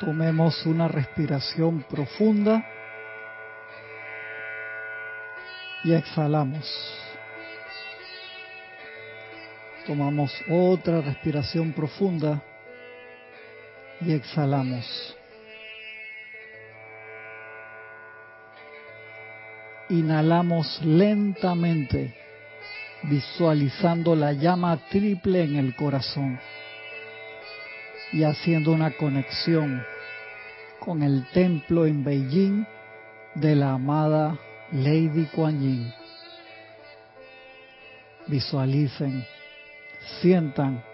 Tomemos una respiración profunda y exhalamos. Tomamos otra respiración profunda y exhalamos. Inhalamos lentamente, visualizando la llama triple en el corazón y haciendo una conexión con el templo en Beijing de la amada Lady Kuan Yin. Visualicen, sientan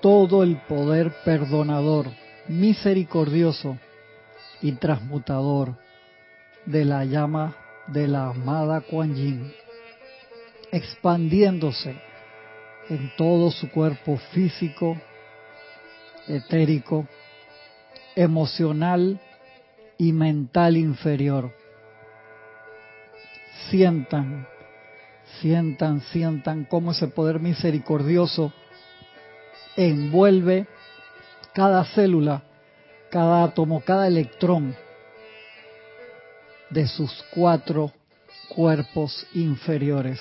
todo el poder perdonador, misericordioso y transmutador de la llama de la amada Kuan Yin, expandiéndose en todo su cuerpo físico, etérico, emocional y mental inferior. Sientan, sientan, sientan cómo ese poder misericordioso envuelve cada célula, cada átomo, cada electrón de sus cuatro cuerpos inferiores.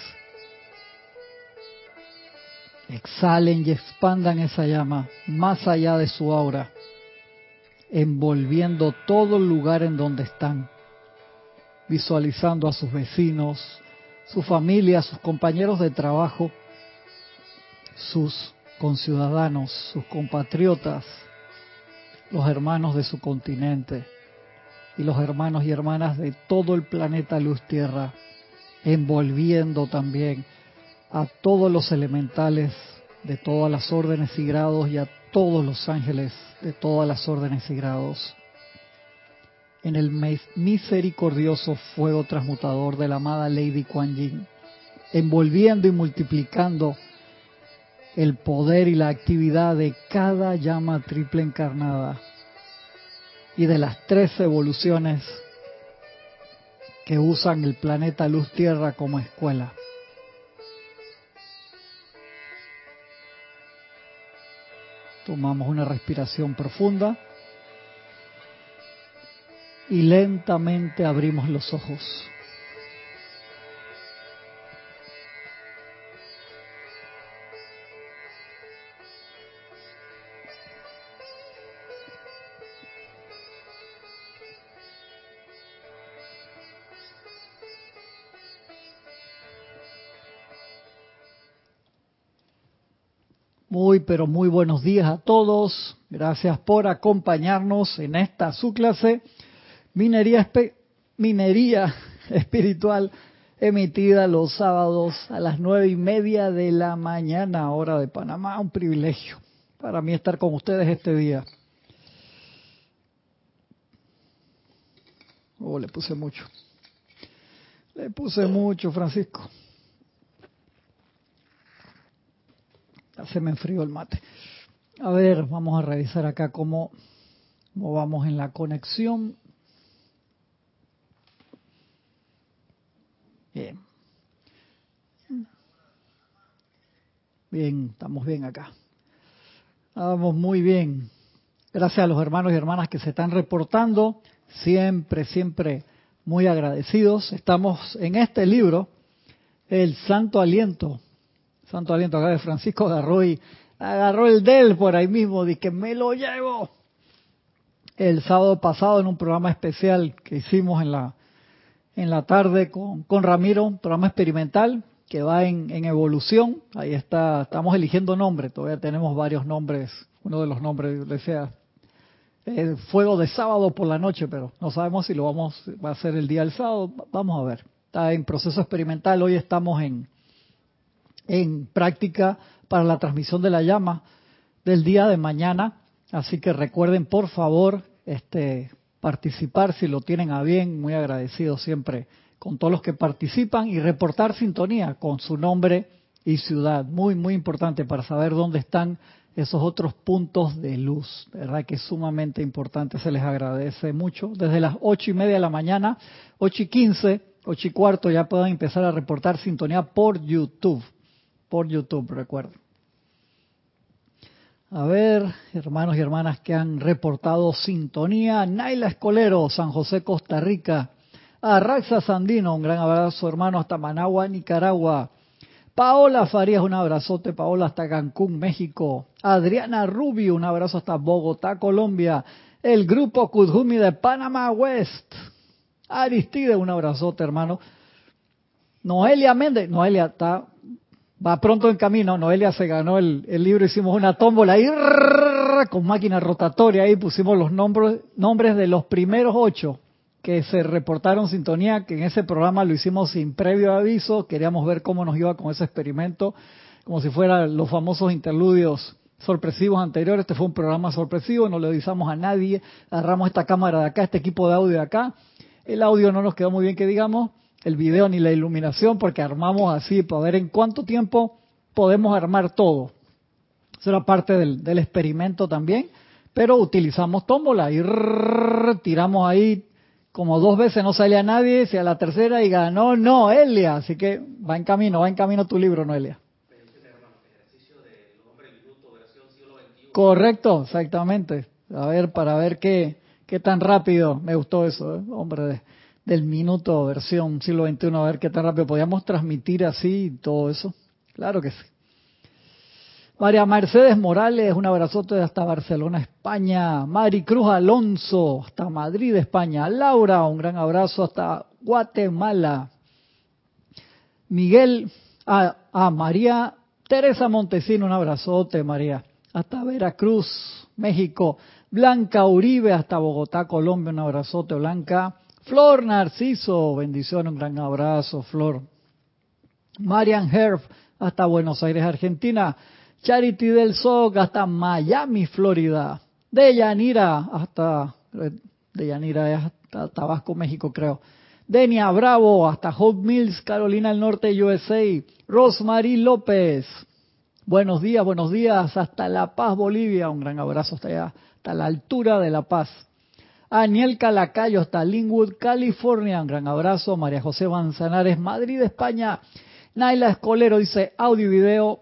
Exhalen y expandan esa llama más allá de su aura, envolviendo todo el lugar en donde están, visualizando a sus vecinos, su familia, sus compañeros de trabajo, sus conciudadanos, sus compatriotas, los hermanos de su continente y los hermanos y hermanas de todo el planeta Luz Tierra, envolviendo también a todos los elementales de todas las órdenes y grados y a todos los ángeles de todas las órdenes y grados. En el misericordioso fuego transmutador de la amada Lady Kuan Yin, envolviendo y multiplicando el poder y la actividad de cada llama triple encarnada y de las tres evoluciones que usan el planeta Luz Tierra como escuela. Tomamos una respiración profunda y lentamente abrimos los ojos. Pero muy buenos días a todos. Gracias por acompañarnos en esta su clase Minería, Espiritual emitida los sábados a las nueve y media de la mañana, hora de Panamá. Un privilegio para mí estar con ustedes este día. Oh, le puse mucho. Le puse mucho, Francisco. Se me enfrió el mate. A ver, vamos a revisar acá cómo, vamos en la conexión. Bien. Bien, estamos bien acá. Vamos muy bien. Gracias a los hermanos y hermanas que se están reportando. Siempre, siempre muy agradecidos. Estamos en este libro, El Santo Aliento, Santo aliento acá de Francisco agarró y agarró el del por ahí mismo, de que me lo llevo. El sábado pasado en un programa especial que hicimos en la en la tarde con, con Ramiro, programa experimental que va en, en evolución. Ahí está, estamos eligiendo nombres, todavía tenemos varios nombres. Uno de los nombres decía el fuego de sábado por la noche, pero no sabemos si lo vamos va a ser el día del sábado. Vamos a ver. Está en proceso experimental. Hoy estamos en en práctica para la transmisión de la llama del día de mañana. Así que recuerden, por favor, este, participar si lo tienen a bien. Muy agradecido siempre con todos los que participan y reportar sintonía con su nombre y ciudad. Muy, muy importante para saber dónde están esos otros puntos de luz. verdad que es sumamente importante, se les agradece mucho. Desde las ocho y media de la mañana, ocho y quince, ocho y cuarto, ya pueden empezar a reportar sintonía por YouTube por YouTube, recuerden. A ver, hermanos y hermanas que han reportado sintonía. Naila Escolero, San José, Costa Rica. Arraxa Sandino, un gran abrazo, hermano, hasta Managua, Nicaragua. Paola Farías, un abrazote, Paola, hasta Cancún, México. Adriana Rubio, un abrazo hasta Bogotá, Colombia. El grupo Kudjumi de Panamá West. Aristide, un abrazote, hermano. Noelia Méndez, Noelia está va pronto en camino. Noelia se ganó el, libro, hicimos una tómbola ahí con máquina rotatoria, ahí pusimos los nombres, nombres de los primeros ocho que se reportaron sintonía, que en ese programa lo hicimos sin previo aviso, queríamos ver cómo nos iba con ese experimento, como si fueran los famosos interludios sorpresivos anteriores. Este fue un programa sorpresivo, no le avisamos a nadie, agarramos esta cámara de acá, este equipo de audio de acá. El audio no nos quedó muy bien que digamos, el video ni la iluminación porque armamos así para ver en cuánto tiempo podemos armar todo. Eso era parte del, experimento también, pero utilizamos tómbola y tiramos ahí como dos veces no salía nadie, si a la tercera y ganó Noelia, así que va en camino, va en camino tu libro, Noelia. Correcto, exactamente. A ver, para ver qué, qué tan rápido, me gustó eso, ¿eh? hombre de del minuto versión siglo XXI, a ver qué tan rápido podíamos transmitir así todo eso. Claro que sí. María Mercedes Morales, un abrazote hasta Barcelona, España. Mari Cruz Alonso, hasta Madrid, España. Laura, un gran abrazo hasta Guatemala. Miguel, a, a María Teresa Montesino, un abrazote, María. Hasta Veracruz, México. Blanca Uribe, hasta Bogotá, Colombia, un abrazote, Blanca. Flor Narciso, bendición, un gran abrazo, Flor. Marian Herf, hasta Buenos Aires, Argentina. Charity del SOC, hasta Miami, Florida. Deyanira, hasta, Deyanira hasta Tabasco, México, creo. Denia Bravo, hasta Hope Mills, Carolina del Norte, USA. Rosemary López. Buenos días, buenos días, hasta La Paz, Bolivia. Un gran abrazo hasta allá, hasta la altura de La Paz. Aniel Calacayo hasta Linwood, California. Un gran abrazo. María José Manzanares, Madrid, España. Naila Escolero dice audio y video.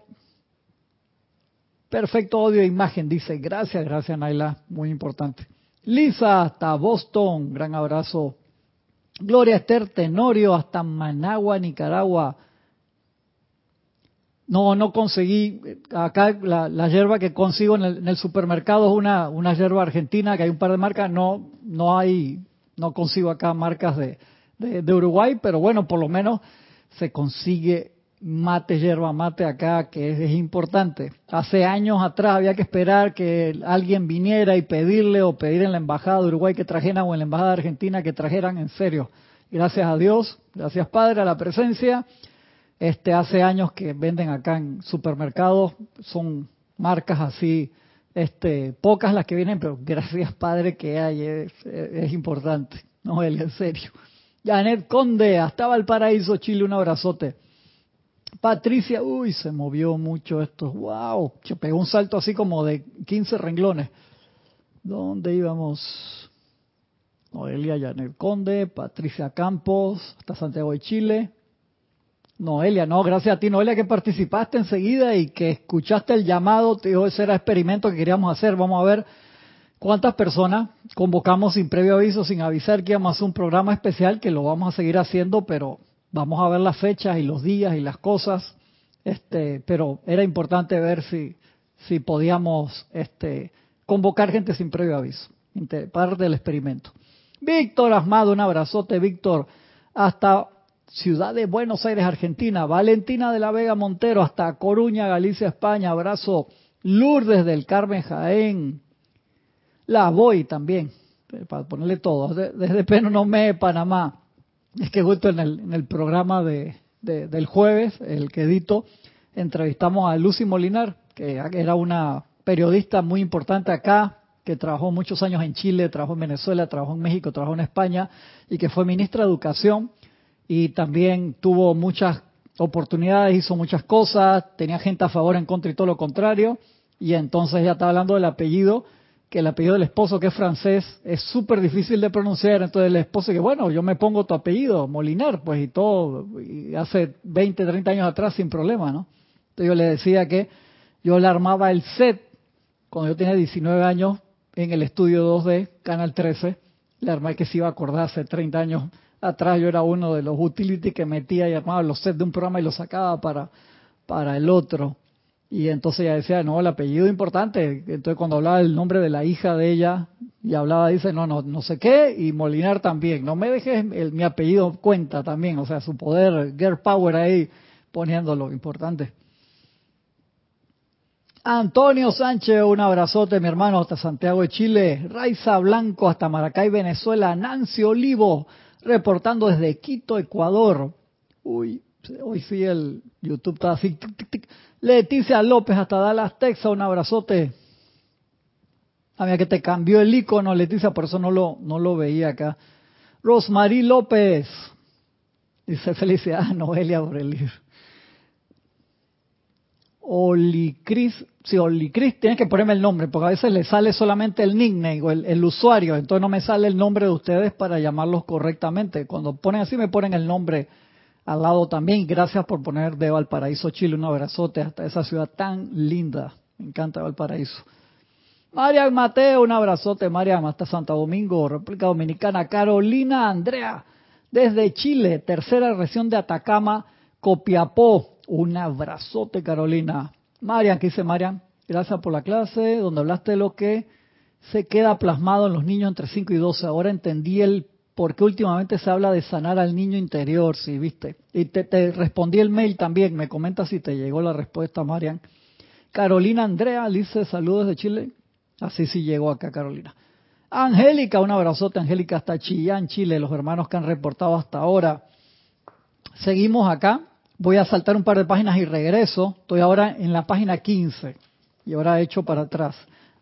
Perfecto audio e imagen. Dice gracias, gracias Naila. Muy importante. Lisa hasta Boston. Gran abrazo. Gloria Esther Tenorio hasta Managua, Nicaragua. No, no conseguí. Acá la, la hierba que consigo en el, supermercado es una, una hierba argentina, que hay un par de marcas. No, no hay, no consigo acá marcas de, de, Uruguay, pero bueno, por lo menos se consigue mate, hierba mate acá, que es, importante. Hace años atrás había que esperar que alguien viniera y pedirle o pedir en la embajada de Uruguay que trajeran o en la embajada de Argentina que trajeran en serio. Gracias a Dios, gracias Padre a la presencia este hace años que venden acá en supermercados, son marcas así, este, pocas las que vienen, pero gracias Padre que hay, es, importante, no en serio. Janet Conde, hasta Valparaíso, Chile, un abrazote. Patricia, uy, se movió mucho esto, wow, se pegó un salto así como de 15 renglones. ¿Dónde íbamos? Noelia Janet Conde, Patricia Campos, hasta Santiago de Chile. Noelia, no, gracias a ti, Noelia, que participaste enseguida y que escuchaste el llamado. Te dijo, ese era experimento que queríamos hacer. Vamos a ver cuántas personas convocamos sin previo aviso, sin avisar que íbamos a hacer un programa especial, que lo vamos a seguir haciendo, pero vamos a ver las fechas y los días y las cosas. Este, pero era importante ver si, si podíamos este, convocar gente sin previo aviso, parte del experimento. Víctor Asmado, un abrazote, Víctor. Hasta Ciudad de Buenos Aires, Argentina. Valentina de la Vega Montero, hasta Coruña, Galicia, España. Abrazo. Lourdes del Carmen Jaén. La voy también, eh, para ponerle todo. Desde Penonomé, Panamá. Es que justo en el, en el programa de, del jueves, el que edito, entrevistamos a Lucy Molinar, que era una periodista muy importante acá, que trabajó muchos años en Chile, trabajó en Venezuela, trabajó en México, trabajó en España y que fue ministra de Educación y también tuvo muchas oportunidades, hizo muchas cosas, tenía gente a favor, en contra y todo lo contrario, y entonces ya está hablando del apellido, que el apellido del esposo, que es francés, es súper difícil de pronunciar, entonces el esposo que, bueno, yo me pongo tu apellido, Molinar, pues y todo, y hace 20, 30 años atrás sin problema, ¿no? Entonces yo le decía que yo le armaba el set cuando yo tenía 19 años en el estudio 2D, Canal 13, la hermana que se iba a acordar hace 30 años atrás, yo era uno de los utility que metía y armaba los sets de un programa y los sacaba para, para el otro. Y entonces ella decía, no, el apellido importante. Entonces cuando hablaba el nombre de la hija de ella y hablaba, dice, no, no, no sé qué, y Molinar también. No me dejes mi apellido cuenta también, o sea, su poder, girl power ahí, poniéndolo importante. Antonio Sánchez, un abrazote, mi hermano, hasta Santiago de Chile. Raiza Blanco, hasta Maracay, Venezuela. Nancy Olivo, reportando desde Quito, Ecuador. Uy, hoy sí el YouTube está así. Leticia López, hasta Dallas, Texas, un abrazote. A mí que te cambió el icono, Leticia, por eso no lo, no lo veía acá. Rosmarie López, dice felicidades a Noelia por. Olicris, si Olicris, tienes que ponerme el nombre, porque a veces le sale solamente el nickname o el, usuario, entonces no me sale el nombre de ustedes para llamarlos correctamente. Cuando ponen así me ponen el nombre al lado también. Gracias por poner de Valparaíso, Chile, un abrazote hasta esa ciudad tan linda. Me encanta Valparaíso. Marian Mateo, un abrazote, Marian, hasta Santo Domingo, República Dominicana. Carolina Andrea, desde Chile, tercera región de Atacama, Copiapó. Un abrazote, Carolina. Marian, ¿qué dice Marian? Gracias por la clase, donde hablaste de lo que se queda plasmado en los niños entre 5 y 12. Ahora entendí el por qué últimamente se habla de sanar al niño interior, sí, viste. Y te, te respondí el mail también, me comenta si te llegó la respuesta, Marian. Carolina Andrea, dice saludos de Chile. Así sí llegó acá, Carolina. Angélica, un abrazote, Angélica, hasta Chillán, Chile, los hermanos que han reportado hasta ahora. Seguimos acá Voy a saltar un par de páginas y regreso. Estoy ahora en la página 15 y ahora he hecho para atrás.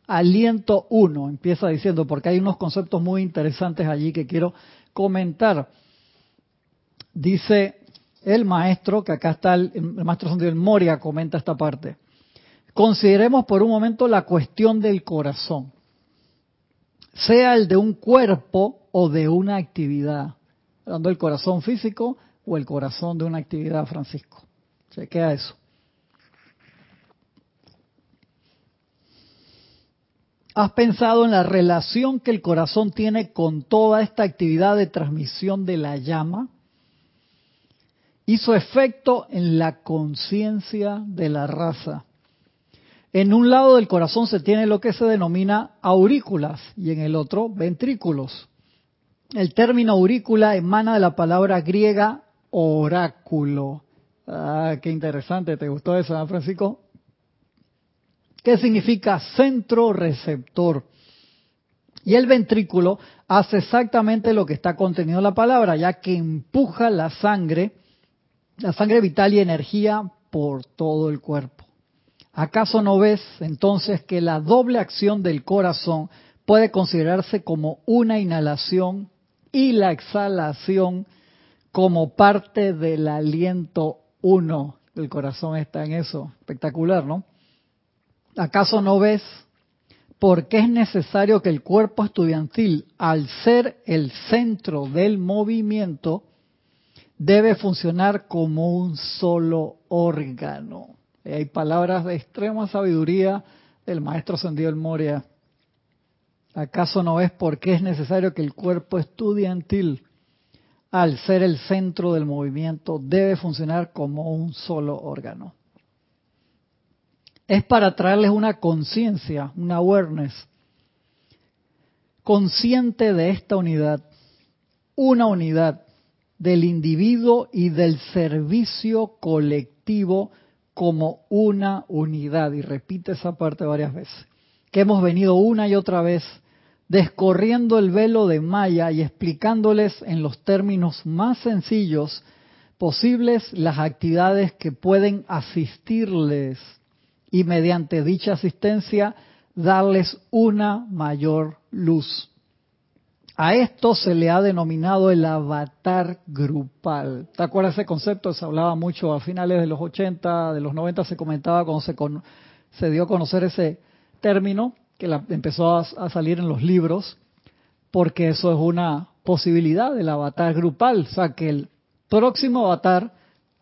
Aliento 1 empieza diciendo, porque hay unos conceptos muy interesantes allí que quiero comentar. Dice el maestro, que acá está el, maestro Santiago Moria, comenta esta parte. Consideremos por un momento la cuestión del corazón, sea el de un cuerpo o de una actividad. Hablando del corazón físico, o el corazón de una actividad, Francisco. Se queda eso. ¿Has pensado en la relación que el corazón tiene con toda esta actividad de transmisión de la llama? Y su efecto en la conciencia de la raza. En un lado del corazón se tiene lo que se denomina aurículas y en el otro ventrículos. El término aurícula emana de la palabra griega oráculo. Ah, qué interesante, ¿te gustó eso, San Francisco? ¿Qué significa centro receptor? Y el ventrículo hace exactamente lo que está contenido en la palabra, ya que empuja la sangre, la sangre vital y energía por todo el cuerpo. ¿Acaso no ves entonces que la doble acción del corazón puede considerarse como una inhalación y la exhalación como parte del aliento uno. El corazón está en eso. Espectacular, ¿no? ¿Acaso no ves por qué es necesario que el cuerpo estudiantil, al ser el centro del movimiento, debe funcionar como un solo órgano? Hay palabras de extrema sabiduría del maestro Sendido el Moria. ¿Acaso no ves por qué es necesario que el cuerpo estudiantil al ser el centro del movimiento, debe funcionar como un solo órgano. Es para traerles una conciencia, una awareness, consciente de esta unidad, una unidad del individuo y del servicio colectivo como una unidad. Y repite esa parte varias veces. Que hemos venido una y otra vez descorriendo el velo de Maya y explicándoles en los términos más sencillos posibles las actividades que pueden asistirles y mediante dicha asistencia darles una mayor luz. A esto se le ha denominado el avatar grupal. ¿Te acuerdas ese concepto? Se hablaba mucho a finales de los 80, de los 90 se comentaba cuando se, se dio a conocer ese término que la, empezó a, salir en los libros, porque eso es una posibilidad del avatar grupal, o sea, que el próximo avatar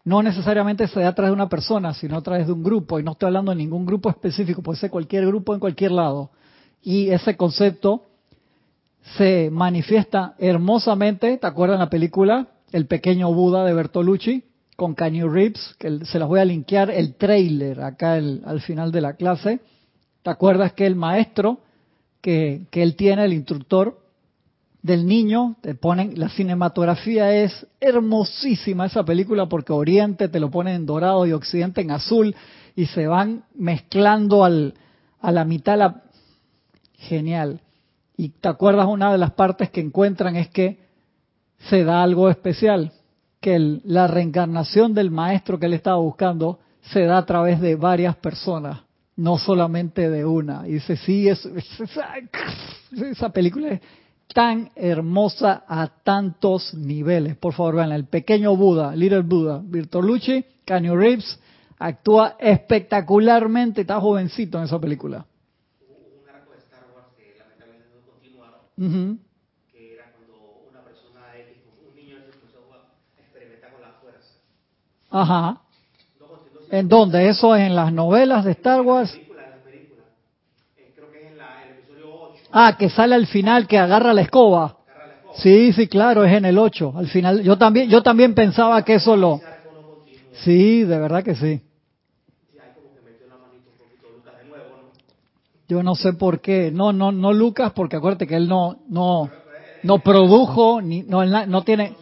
no necesariamente se da a través de una persona, sino a través de un grupo. Y no estoy hablando de ningún grupo específico, puede ser cualquier grupo en cualquier lado. Y ese concepto se manifiesta hermosamente, ¿te acuerdas la película El pequeño Buda de Bertolucci? Con Kanye Reeves, que se las voy a linkear el trailer acá al final de la clase. ¿Te acuerdas que el maestro que, que él tiene, el instructor, del niño, te ponen, la cinematografía es hermosísima esa película porque Oriente te lo ponen en dorado y Occidente en azul y se van mezclando al, a la mitad. La, genial. Y te acuerdas una de las partes que encuentran es que se da algo especial, que la reencarnación del maestro que él estaba buscando se da a través de varias personas, no solamente de una. Y dice, sí, es, esa película es tan hermosa a tantos niveles. Por favor, vean, el pequeño Buda, Little Buddha, Bertolucci, Canyon Reeves, actúa espectacularmente, está jovencito en esa película. un arco de Star Wars que lamentablemente no continuaron, que era cuando una persona un niño puso a experimentar con la fuerza. Ajá. ¿En dónde? ¿Eso es en las novelas de Star Wars? Ah, que sale al final que agarra la escoba. Sí, sí, claro, es en el 8. Al final, yo también, yo también pensaba que eso lo. Sí, de verdad que sí. Yo no sé por qué. No, no, no Lucas, porque acuérdate que él no, no, no produjo, ni, no, no tiene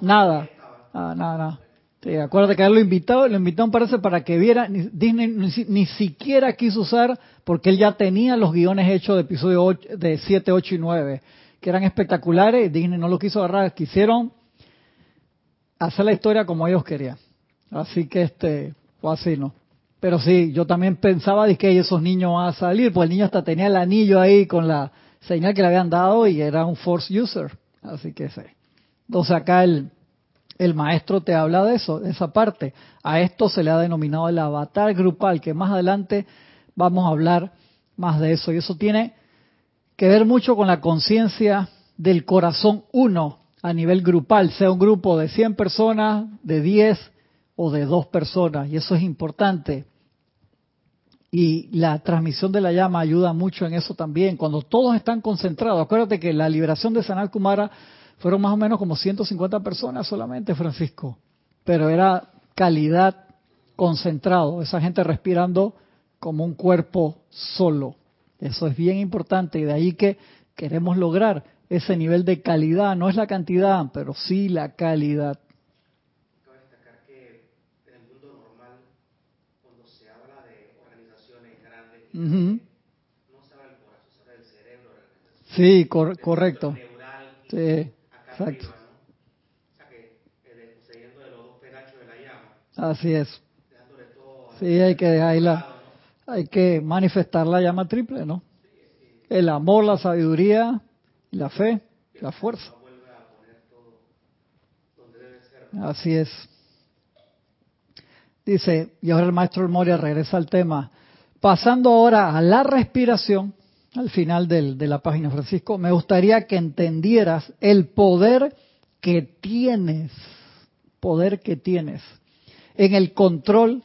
nada. Ah, nada, nada. Sí, acuérdate que él lo invitó, lo invitaron parece para que viera, Disney ni, siquiera quiso usar, porque él ya tenía los guiones hechos de episodio de 7, 8 y 9, que eran espectaculares, Disney no lo quiso agarrar, quisieron hacer la historia como ellos querían. Así que este, fue así, ¿no? Pero sí, yo también pensaba de que esos niños van a salir, pues el niño hasta tenía el anillo ahí con la señal que le habían dado y era un force user. Así que sí. Entonces acá el, el maestro te habla de eso, de esa parte. A esto se le ha denominado el avatar grupal, que más adelante vamos a hablar más de eso. Y eso tiene que ver mucho con la conciencia del corazón uno a nivel grupal, sea un grupo de 100 personas, de 10 o de 2 personas. Y eso es importante. Y la transmisión de la llama ayuda mucho en eso también. Cuando todos están concentrados, acuérdate que la liberación de Sanal Kumara fueron más o menos como 150 personas solamente, Francisco. Pero era calidad concentrado, esa gente respirando como un cuerpo solo. Eso es bien importante y de ahí que queremos lograr ese nivel de calidad, no es la cantidad, pero sí la calidad. Cabe destacar que en el mundo normal, cuando se habla de no. Exacto. Así es. Sí, hay que dejarla, hay que manifestar la llama triple, ¿no? El amor, la sabiduría, la fe, la fuerza. Así es. Dice, y ahora el maestro Moria regresa al tema. Pasando ahora a la respiración, al final de la página, Francisco, me gustaría que entendieras el poder que tienes, poder que tienes en el control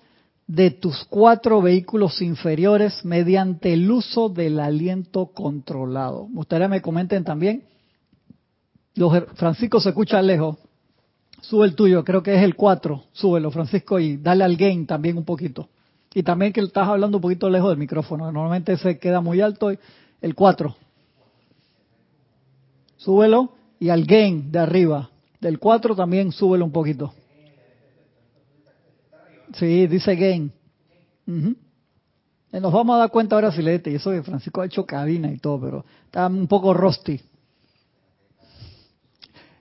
de tus cuatro vehículos inferiores mediante el uso del aliento controlado. Me gustaría que me comenten también. Francisco se escucha lejos. Sube el tuyo, creo que es el 4. Súbelo, Francisco, y dale al gain también un poquito. Y también que estás hablando un poquito lejos del micrófono. Normalmente se queda muy alto. El 4. Súbelo. Y al gain de arriba. Del 4 también súbelo un poquito. Sí, dice gain. Nos vamos a dar cuenta ahora si le Y eso que Francisco ha hecho cabina y todo, pero está un poco rusty.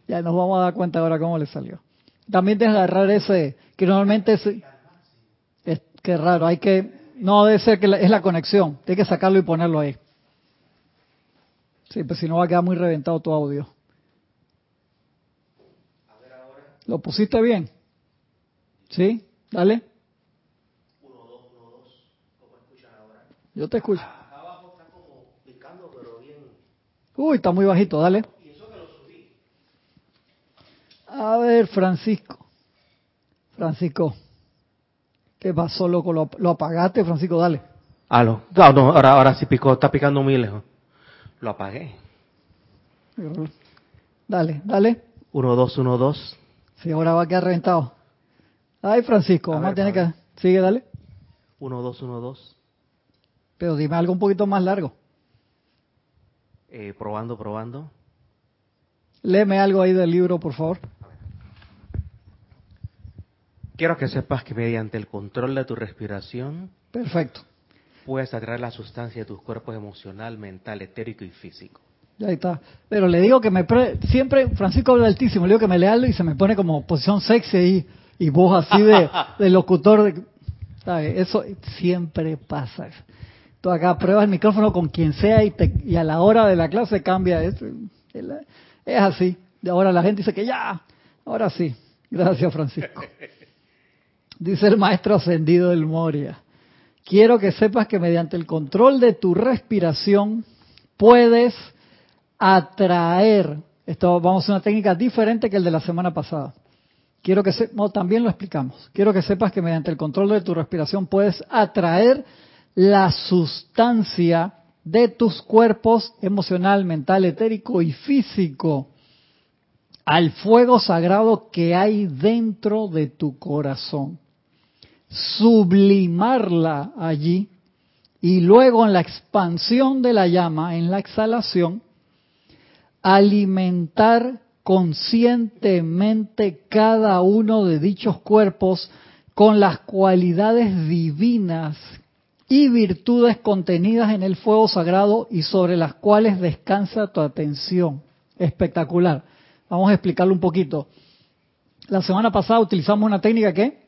Ya nos vamos a dar cuenta ahora cómo le salió. También de agarrar ese, que normalmente es, que raro, hay que, no debe ser que es la conexión, hay que sacarlo y ponerlo ahí. Sí, pues si no va a quedar muy reventado tu audio. ¿Lo pusiste bien? ¿Sí? Dale. 1, 2, 1, 2. ¿Cómo escuchan ahora? Yo te escucho. Acá abajo está como picando, pero bien. Uy, está muy bajito, dale. Y eso que lo subí. A ver, Francisco. Francisco, ¿qué pasó, loco? ¿Lo, lo apagaste, Francisco? Dale. Aló. No, no, ahora, ahora sí picó, está picando muy lejos. Lo apagué. Dale, dale. 1, 2, 1, 2. Sí, ahora va a quedar reventado. Ay, Francisco, vamos a tener que... Sigue, dale. 1, 2, 1, 2. Pero dime algo un poquito más largo. Eh, probando, probando. Léeme algo ahí del libro, por favor. Quiero que sepas que mediante el control de tu respiración Perfecto. puedes atraer la sustancia de tus cuerpos emocional, mental, etérico y físico. Ya está. Pero le digo que me... pre- Siempre Francisco habla altísimo. Le digo que me lea algo y se me pone como posición sexy y, y voz así de, de locutor. De, ¿sabe? Eso siempre pasa. Tú acá pruebas el micrófono con quien sea y, te- y a la hora de la clase cambia. Es, es así. De ahora la gente dice que ya. Ahora sí. Gracias, Francisco. Dice el maestro ascendido del Moria. Quiero que sepas que mediante el control de tu respiración puedes atraer. Esto vamos a una técnica diferente que el de la semana pasada. Quiero que se, no, también lo explicamos. Quiero que sepas que mediante el control de tu respiración puedes atraer la sustancia de tus cuerpos emocional, mental, etérico y físico al fuego sagrado que hay dentro de tu corazón. Sublimarla allí y luego en la expansión de la llama, en la exhalación, alimentar conscientemente cada uno de dichos cuerpos con las cualidades divinas y virtudes contenidas en el fuego sagrado y sobre las cuales descansa tu atención. Espectacular. Vamos a explicarlo un poquito. La semana pasada utilizamos una técnica que,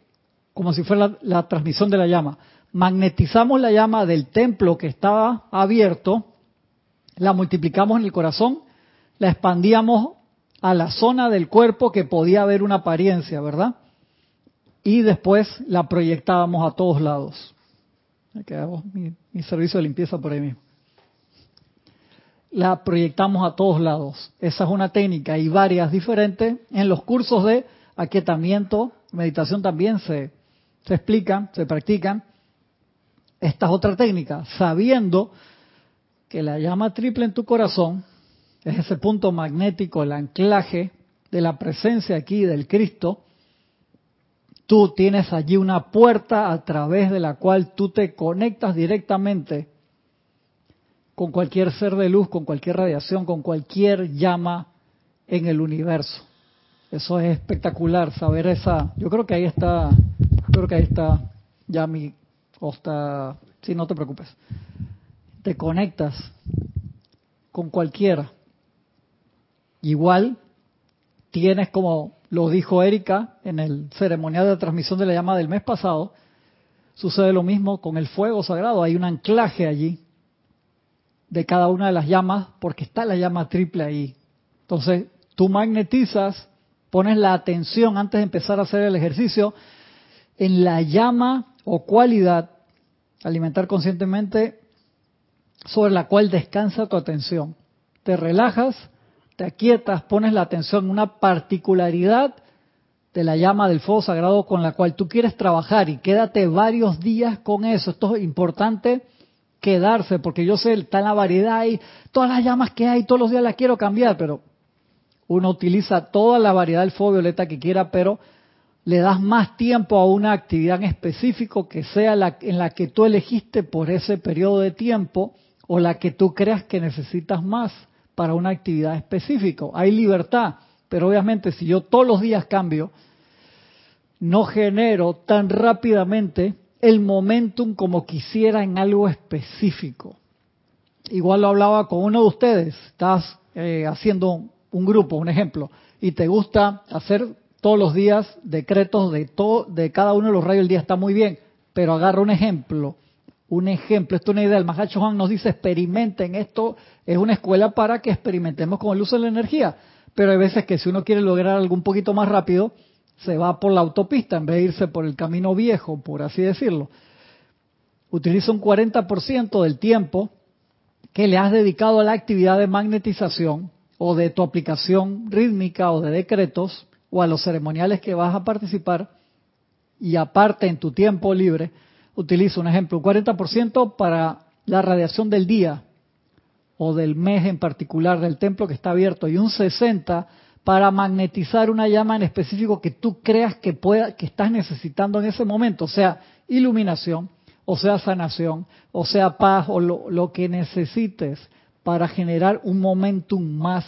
como si fuera la, la transmisión de la llama, magnetizamos la llama del templo que estaba abierto, la multiplicamos en el corazón, la expandíamos a la zona del cuerpo que podía haber una apariencia, ¿verdad? Y después la proyectábamos a todos lados. Aquí hago mi, mi servicio de limpieza por ahí mismo. La proyectamos a todos lados. Esa es una técnica y varias diferentes. En los cursos de aquietamiento, meditación también se, se explican, se practican. Esta es otra técnica, sabiendo que la llama triple en tu corazón es ese punto magnético, el anclaje de la presencia aquí del Cristo, tú tienes allí una puerta a través de la cual tú te conectas directamente con cualquier ser de luz, con cualquier radiación, con cualquier llama en el universo. Eso es espectacular, saber esa. Yo creo que ahí está, creo que ahí está ya mi costa. Sí, no te preocupes. Te conectas con cualquiera. Igual tienes, como lo dijo Erika en el ceremonial de transmisión de la llama del mes pasado, sucede lo mismo con el fuego sagrado. Hay un anclaje allí de cada una de las llamas porque está la llama triple ahí. Entonces, tú magnetizas, pones la atención antes de empezar a hacer el ejercicio en la llama o cualidad, alimentar conscientemente, sobre la cual descansa tu atención. Te relajas, te aquietas, pones la atención en una particularidad de la llama del fuego sagrado con la cual tú quieres trabajar y quédate varios días con eso. Esto es importante quedarse, porque yo sé, está en la variedad y todas las llamas que hay, todos los días las quiero cambiar, pero uno utiliza toda la variedad del fuego violeta que quiera, pero le das más tiempo a una actividad en específico que sea la en la que tú elegiste por ese periodo de tiempo o la que tú creas que necesitas más para una actividad específica. Hay libertad, pero obviamente si yo todos los días cambio, no genero tan rápidamente el momentum como quisiera en algo específico. Igual lo hablaba con uno de ustedes, estás eh, haciendo un grupo, un ejemplo, y te gusta hacer todos los días decretos de todo, de cada uno de los rayos del día, está muy bien, pero agarra un ejemplo, un ejemplo, esto es una idea, el Mahacho Juan nos dice experimenten esto, es una escuela para que experimentemos con el uso de la energía, pero hay veces que si uno quiere lograr algo un poquito más rápido, se va por la autopista en vez de irse por el camino viejo, por así decirlo. Utiliza un 40% del tiempo que le has dedicado a la actividad de magnetización o de tu aplicación rítmica o de decretos o a los ceremoniales que vas a participar y aparte en tu tiempo libre, utiliza un ejemplo, un 40% para la radiación del día o del mes en particular del templo que está abierto y un 60% para magnetizar una llama en específico que tú creas que pueda, que estás necesitando en ese momento, o sea, iluminación, o sea, sanación, o sea, paz, o lo, lo que necesites para generar un momentum más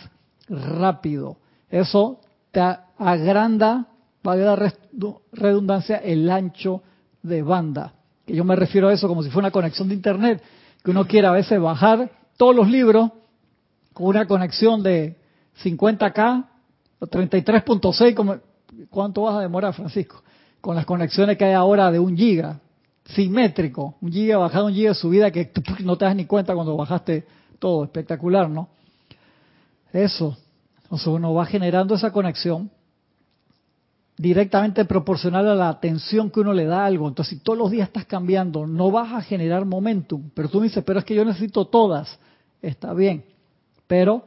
rápido. Eso te agranda, valga la redundancia, el ancho de banda. Que yo me refiero a eso como si fuera una conexión de internet, que uno quiere a veces bajar todos los libros con una conexión de 50k 33.6, ¿cuánto vas a demorar, Francisco? Con las conexiones que hay ahora de un giga, simétrico, un giga bajado, un giga subida que no te das ni cuenta cuando bajaste todo, espectacular, ¿no? Eso, entonces uno va generando esa conexión directamente proporcional a la atención que uno le da a algo. Entonces, si todos los días estás cambiando, no vas a generar momentum. Pero tú dices, pero es que yo necesito todas. Está bien. Pero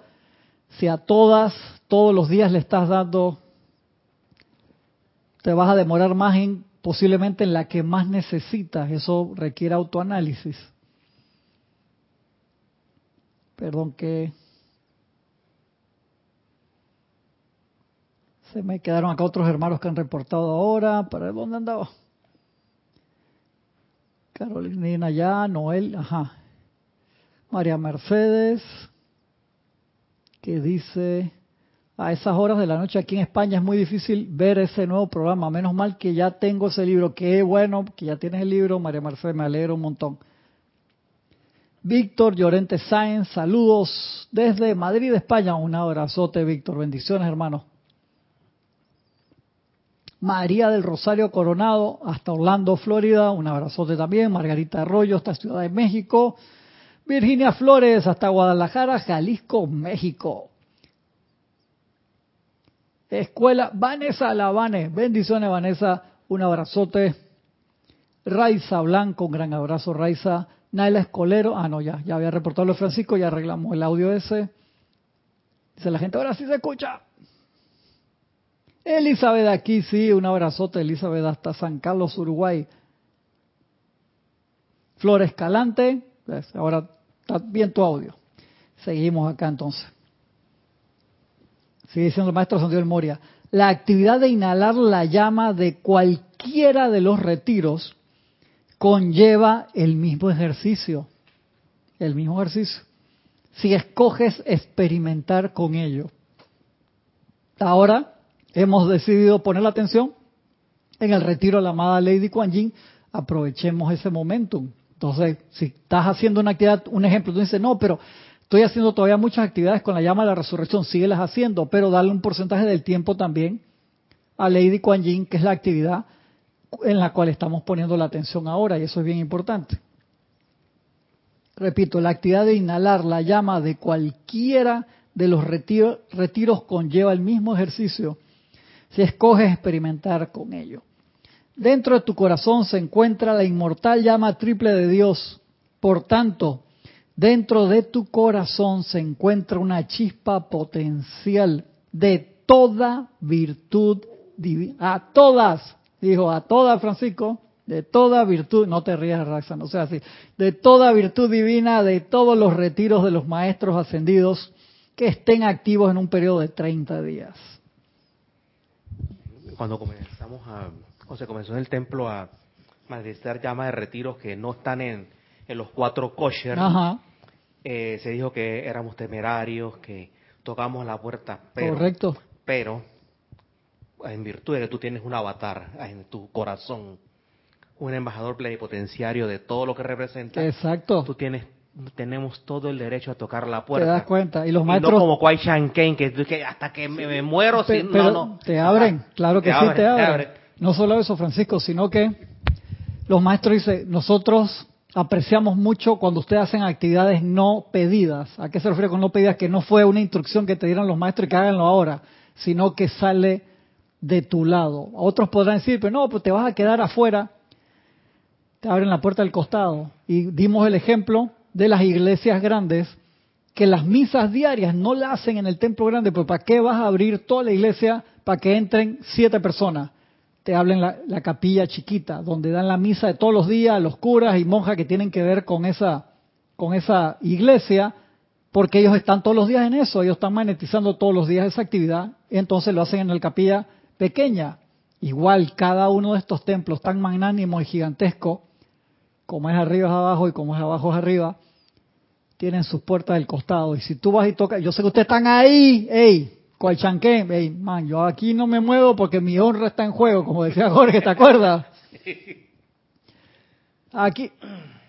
si a todas, todos los días le estás dando, te vas a demorar más en posiblemente en la que más necesitas. Eso requiere autoanálisis. Perdón que me quedaron acá otros hermanos que han reportado ahora. ¿Para dónde andaba? Carolina ya, Noel, ajá. María Mercedes, que dice, a esas horas de la noche aquí en España es muy difícil ver ese nuevo programa. Menos mal que ya tengo ese libro. Qué bueno que ya tienes el libro, María Mercedes, me alegro un montón. Víctor Llorente Sáenz, saludos desde Madrid, España. Un abrazote, Víctor. Bendiciones, hermano. María del Rosario Coronado, hasta Orlando, Florida. Un abrazote también. Margarita Arroyo, hasta Ciudad de México. Virginia Flores hasta Guadalajara, Jalisco, México. Escuela Vanessa Lavane, bendiciones Vanessa, un abrazote. Raiza Blanco, un gran abrazo Raiza. Naila Escolero, ah no, ya, ya había reportado lo de Francisco, ya arreglamos el audio ese. Dice la gente, ahora sí se escucha. Elizabeth aquí, sí, un abrazote, Elizabeth hasta San Carlos, Uruguay. Flores Escalante, pues, ahora Está bien tu audio. Seguimos acá entonces. Sigue diciendo el maestro Santiago Moria. La actividad de inhalar la llama de cualquiera de los retiros conlleva el mismo ejercicio. El mismo ejercicio. Si escoges experimentar con ello. Ahora hemos decidido poner la atención en el retiro de la amada Lady Kuan Yin. Aprovechemos ese momentum. Entonces, si estás haciendo una actividad, un ejemplo, tú dices, no, pero estoy haciendo todavía muchas actividades con la llama de la resurrección, síguelas haciendo, pero dale un porcentaje del tiempo también a Lady Kuan Yin, que es la actividad en la cual estamos poniendo la atención ahora, y eso es bien importante. Repito, la actividad de inhalar la llama de cualquiera de los retiros conlleva el mismo ejercicio si escoges experimentar con ello. Dentro de tu corazón se encuentra la inmortal llama triple de Dios. Por tanto, dentro de tu corazón se encuentra una chispa potencial de toda virtud divina. A todas, dijo, a todas, Francisco, de toda virtud, no te rías, Raxa, no sea así, de toda virtud divina, de todos los retiros de los maestros ascendidos que estén activos en un periodo de 30 días. Cuando comenzamos a o se comenzó en el templo a manifestar llamas de retiros que no están en, los cuatro kosher, eh, se dijo que éramos temerarios, que tocamos la puerta. Pero, Correcto. Pero, en virtud de que tú tienes un avatar en tu corazón, un embajador plenipotenciario de todo lo que representa. Exacto. Tú tienes tenemos todo el derecho a tocar la puerta. Te das cuenta. Y los maestros. no como Kwai Shan que, que, hasta que me, muero. no, no. Te abren, claro que sí, te abren. No solo eso, Francisco, sino que los maestros dicen, nosotros apreciamos mucho cuando ustedes hacen actividades no pedidas. ¿A qué se refiere con no pedidas? Que no fue una instrucción que te dieron los maestros y que háganlo ahora, sino que sale de tu lado. Otros podrán decir, pero no, pues te vas a quedar afuera. Te abren la puerta del costado. Y dimos el ejemplo de las iglesias grandes, que las misas diarias no la hacen en el templo grande, pues ¿para qué vas a abrir toda la iglesia para que entren siete personas? te hablen la, la, capilla chiquita, donde dan la misa de todos los días, los curas y monjas que tienen que ver con esa, con esa iglesia, porque ellos están todos los días en eso, ellos están magnetizando todos los días esa actividad, entonces lo hacen en la capilla pequeña. Igual cada uno de estos templos tan magnánimos y gigantescos, como es arriba abajo y como es abajo es arriba, tienen sus puertas del costado. Y si tú vas y tocas, yo sé que ustedes están ahí, ey, cual chanqué, ey, man, yo aquí no me muevo porque mi honra está en juego, como decía Jorge, ¿te acuerdas? Aquí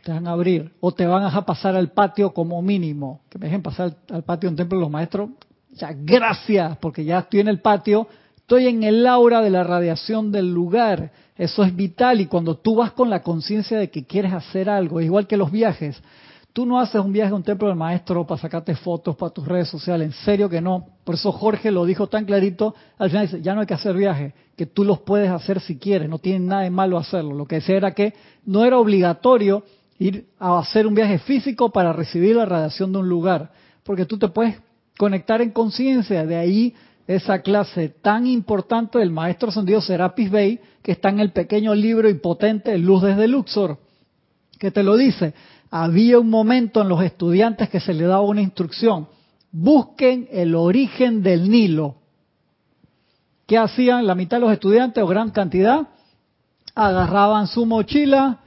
te van a abrir o te van a pasar al patio como mínimo. Que me dejen pasar al patio un templo los maestros. Ya, gracias, porque ya estoy en el patio, estoy en el aura de la radiación del lugar. Eso es vital y cuando tú vas con la conciencia de que quieres hacer algo, igual que los viajes, Tú no haces un viaje a un templo del maestro para sacarte fotos para tus redes sociales, en serio que no. Por eso Jorge lo dijo tan clarito, al final dice, ya no hay que hacer viaje, que tú los puedes hacer si quieres, no tiene nada de malo hacerlo. Lo que decía era que no era obligatorio ir a hacer un viaje físico para recibir la radiación de un lugar, porque tú te puedes conectar en conciencia, de ahí esa clase tan importante del maestro ascendido Serapis Bey, que está en el pequeño libro y potente Luz desde Luxor, que te lo dice, había un momento en los estudiantes que se le daba una instrucción, busquen el origen del Nilo. ¿Qué hacían la mitad de los estudiantes o gran cantidad? Agarraban su mochila,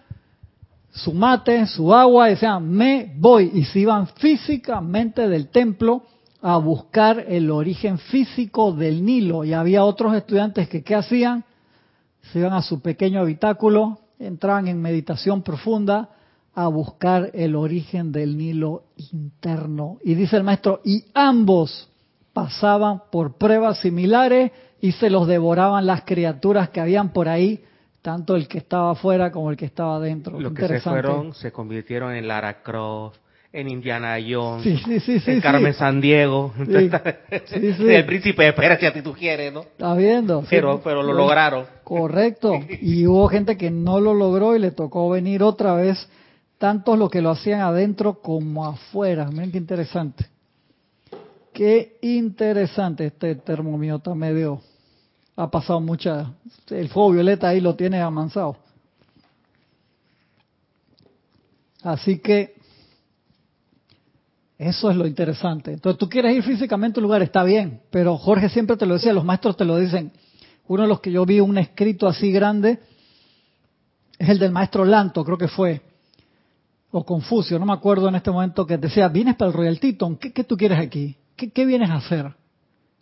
su mate, su agua, y decían, me voy. Y se iban físicamente del templo a buscar el origen físico del Nilo. Y había otros estudiantes que, ¿qué hacían? Se iban a su pequeño habitáculo, entraban en meditación profunda, a buscar el origen del Nilo interno. Y dice el maestro, y ambos pasaban por pruebas similares y se los devoraban las criaturas que habían por ahí, tanto el que estaba afuera como el que estaba adentro. Los que se fueron se convirtieron en Lara Croft, en Indiana Jones, en Carmen San Diego, el príncipe espera si a ti tú quieres, ¿no? Estás viendo. Pero, pero lo lograron. Correcto. Y hubo gente que no lo logró y le tocó venir otra vez tanto lo que lo hacían adentro como afuera. Miren qué interesante. Qué interesante este termomiota medio. Ha pasado mucha. El fuego violeta ahí lo tiene amansado. Así que eso es lo interesante. Entonces tú quieres ir físicamente a un lugar, está bien, pero Jorge siempre te lo decía, los maestros te lo dicen. Uno de los que yo vi un escrito así grande es el del maestro Lanto, creo que fue o Confucio, no me acuerdo en este momento, que decía, vienes para el Royal Teton, ¿qué, tú quieres aquí? ¿Qué, vienes a hacer?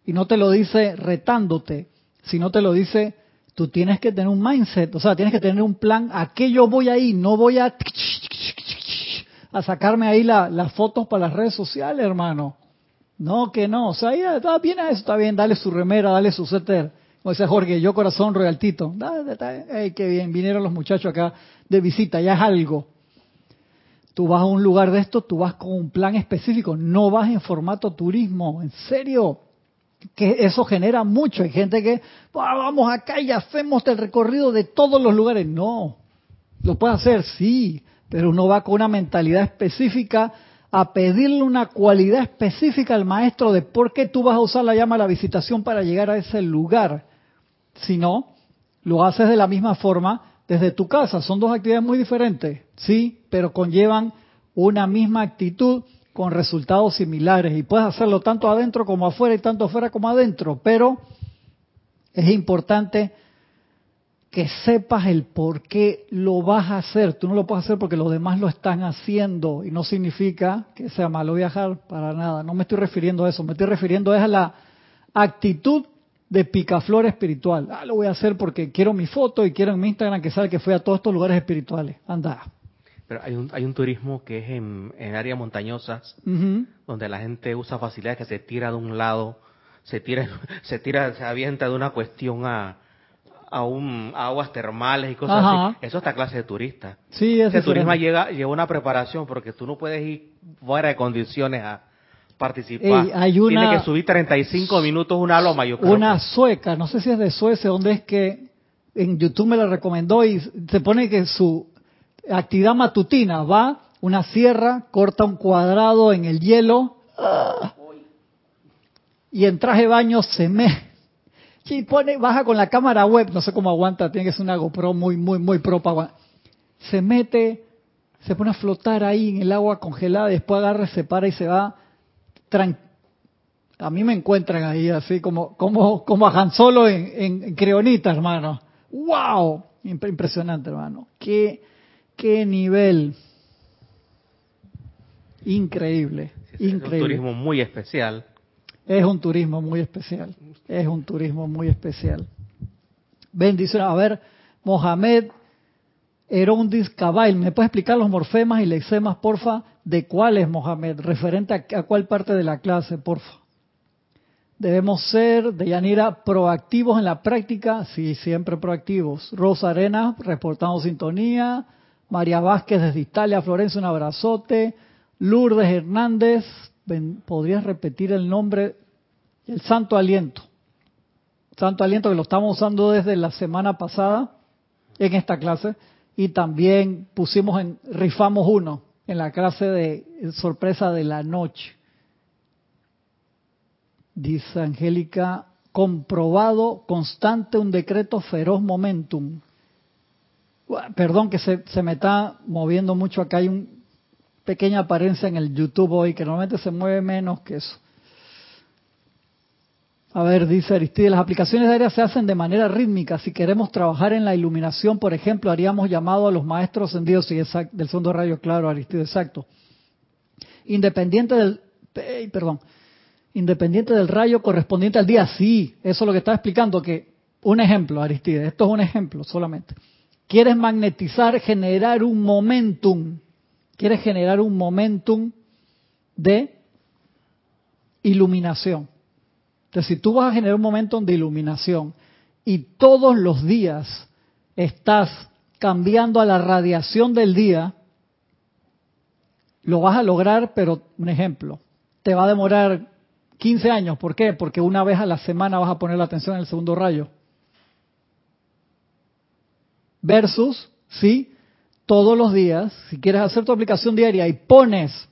Y no te lo dice retándote, sino te lo dice, tú tienes que tener un mindset, o sea, tienes que tener un plan, ¿a qué yo voy ahí? No voy a, a sacarme ahí las fotos para las redes sociales, hermano. No, que no, o sea, ya, bien eso, está bien, dale su remera, dale su setter. Como dice Jorge, yo corazón Royal Tito. Ay, qué bien, vinieron los muchachos acá de visita, ya es algo. Tú vas a un lugar de esto, tú vas con un plan específico, no vas en formato turismo, en serio, que eso genera mucho. Hay gente que, vamos acá y hacemos el recorrido de todos los lugares. No, lo puede hacer, sí, pero uno va con una mentalidad específica a pedirle una cualidad específica al maestro de por qué tú vas a usar la llama de la visitación para llegar a ese lugar. Si no, lo haces de la misma forma desde tu casa. Son dos actividades muy diferentes, sí, pero conllevan una misma actitud con resultados similares y puedes hacerlo tanto adentro como afuera y tanto afuera como adentro, pero es importante que sepas el por qué lo vas a hacer. Tú no lo puedes hacer porque los demás lo están haciendo y no significa que sea malo viajar para nada. No me estoy refiriendo a eso, me estoy refiriendo a la actitud de picaflor espiritual. Ah, lo voy a hacer porque quiero mi foto y quiero en mi Instagram que salga que fue a todos estos lugares espirituales. Anda. Pero hay un, hay un turismo que es en, en áreas montañosas, donde la gente usa facilidades que se tira de un lado, se tira, se tira, se avienta de una cuestión a, a, un, aguas termales y cosas así. Eso está clase de turista. Sí, Ese turismo llega, lleva una preparación porque tú no puedes ir fuera de condiciones a, participar. hay una, Tiene que subir 35 minutos una loma, yo creo. Una sueca, no sé si es de Suecia, donde es que en YouTube me la recomendó y se pone que su actividad matutina va una sierra, corta un cuadrado en el hielo y en traje de baño se me y pone, baja con la cámara web, no sé cómo aguanta, tiene que ser una GoPro muy, muy, muy pro Se mete, se pone a flotar ahí en el agua congelada, después agarra, se para y se va. A mí me encuentran ahí así como, como, como a Han Solo en, en, Creonita, hermano. ¡Wow! Impresionante, hermano. Qué, qué nivel. Increíble. increíble. Es un turismo muy especial. Es un turismo muy especial. Es un turismo muy especial. Bendición. A ver, Mohamed Erondis Cabail, ¿me puede explicar los morfemas y lexemas, porfa? ¿De cuáles, Mohamed? Referente a, cuál parte de la clase, porfa. Debemos ser, de Yanira, proactivos en la práctica. Sí, siempre proactivos. Rosa Arena, reportando sintonía. María Vázquez desde Italia, Florencia, un abrazote. Lourdes Hernández, ¿podrías repetir el nombre? El Santo Aliento. Santo Aliento que lo estamos usando desde la semana pasada en esta clase y también pusimos en, rifamos uno en la clase de sorpresa de la noche. Dice Angélica, comprobado, constante, un decreto feroz momentum. Perdón que se, se me está moviendo mucho acá, hay una pequeña apariencia en el YouTube hoy que normalmente se mueve menos que eso. A ver, dice Aristides, las aplicaciones área se hacen de manera rítmica. Si queremos trabajar en la iluminación, por ejemplo, haríamos llamado a los maestros encendidos y del segundo rayo, claro, Aristides, exacto. Independiente del, perdón, independiente del rayo correspondiente al día, sí, eso es lo que estaba explicando, que un ejemplo, Aristides, esto es un ejemplo solamente. Quieres magnetizar, generar un momentum, quieres generar un momentum de iluminación entonces, si tú vas a generar un momento de iluminación y todos los días estás cambiando a la radiación del día, lo vas a lograr, pero un ejemplo, te va a demorar 15 años. ¿Por qué? Porque una vez a la semana vas a poner la atención en el segundo rayo. Versus, sí, todos los días, si quieres hacer tu aplicación diaria y pones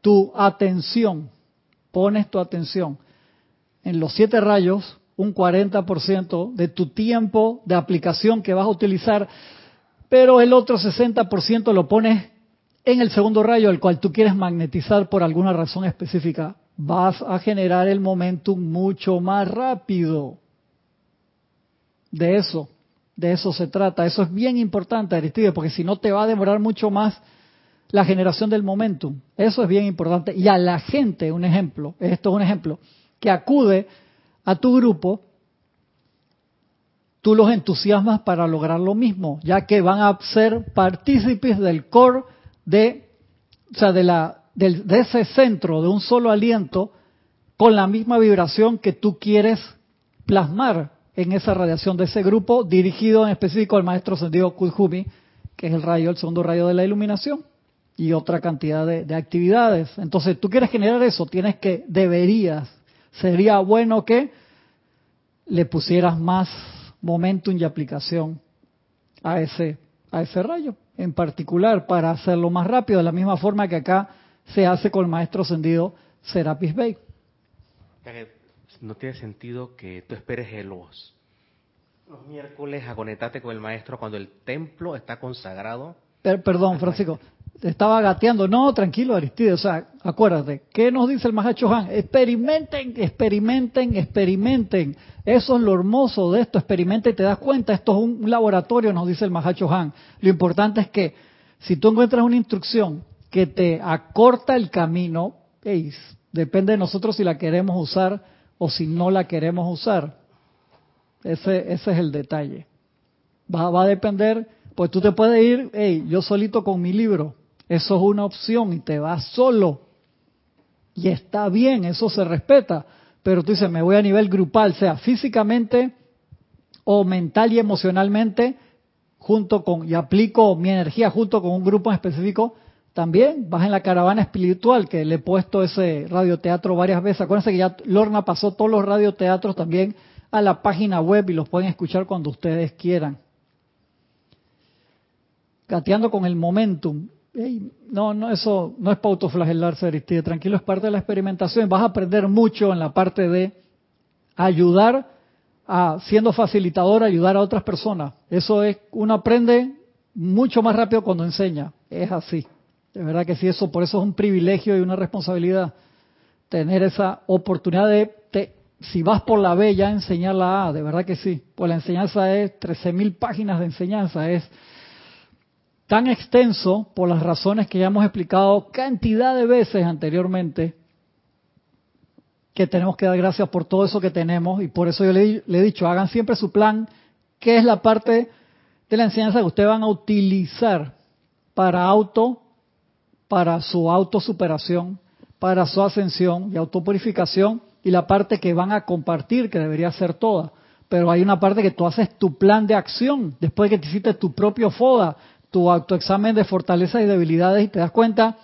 tu atención, pones tu atención en los siete rayos un 40% de tu tiempo de aplicación que vas a utilizar, pero el otro 60% lo pones en el segundo rayo, el cual tú quieres magnetizar por alguna razón específica. Vas a generar el momentum mucho más rápido. De eso, de eso se trata. Eso es bien importante, Aristide, porque si no te va a demorar mucho más la generación del momentum. Eso es bien importante. Y a la gente, un ejemplo, esto es un ejemplo, que acude a tu grupo, tú los entusiasmas para lograr lo mismo, ya que van a ser partícipes del core de, o sea, de, la, de, de ese centro, de un solo aliento, con la misma vibración que tú quieres plasmar en esa radiación de ese grupo, dirigido en específico al maestro Sendido Kujumi, que es el rayo, el segundo rayo de la iluminación, y otra cantidad de, de actividades. Entonces, tú quieres generar eso, tienes que, deberías sería bueno que le pusieras más momentum y aplicación a ese, a ese rayo en particular para hacerlo más rápido, de la misma forma que acá se hace con el maestro ascendido Serapis Bay. No tiene sentido que tú esperes los, los miércoles a conectarte con el maestro cuando el templo está consagrado. perdón, Francisco, estaba gateando. No, tranquilo, Aristides. O sea, acuérdate, ¿qué nos dice el Mahacho Han? Experimenten, experimenten, experimenten. Eso es lo hermoso de esto. Experimenta y te das cuenta. Esto es un laboratorio, nos dice el Mahacho Han. Lo importante es que si tú encuentras una instrucción que te acorta el camino, depende de nosotros si la queremos usar o si no la queremos usar. Ese, ese es el detalle. Va, va a depender, pues tú te puedes ir, hey, yo solito con mi libro, eso es una opción y te vas solo. Y está bien, eso se respeta. Pero tú dices, me voy a nivel grupal, sea físicamente o mental y emocionalmente, junto con, y aplico mi energía junto con un grupo en específico, también vas en la caravana espiritual, que le he puesto ese radioteatro varias veces. Acuérdense que ya Lorna pasó todos los radioteatros también a la página web y los pueden escuchar cuando ustedes quieran. Gateando con el momentum no, no, eso no es para autoflagelarse, Aristide. Tranquilo, es parte de la experimentación. Vas a aprender mucho en la parte de ayudar a, siendo facilitador, ayudar a otras personas. Eso es, uno aprende mucho más rápido cuando enseña. Es así. De verdad que sí, eso, por eso es un privilegio y una responsabilidad. Tener esa oportunidad de, si vas por la B, ya enseñar la A. De verdad que sí. Pues la enseñanza es 13.000 páginas de enseñanza. Es tan extenso por las razones que ya hemos explicado cantidad de veces anteriormente que tenemos que dar gracias por todo eso que tenemos y por eso yo le, he dicho, hagan siempre su plan, que es la parte de la enseñanza que ustedes van a utilizar para auto, para su autosuperación, para su ascensión y autopurificación, y la parte que van a compartir, que debería ser toda. Pero hay una parte que tú haces tu plan de acción, después de que te hiciste tu propio FODA, tu autoexamen de fortalezas y debilidades, y te das cuenta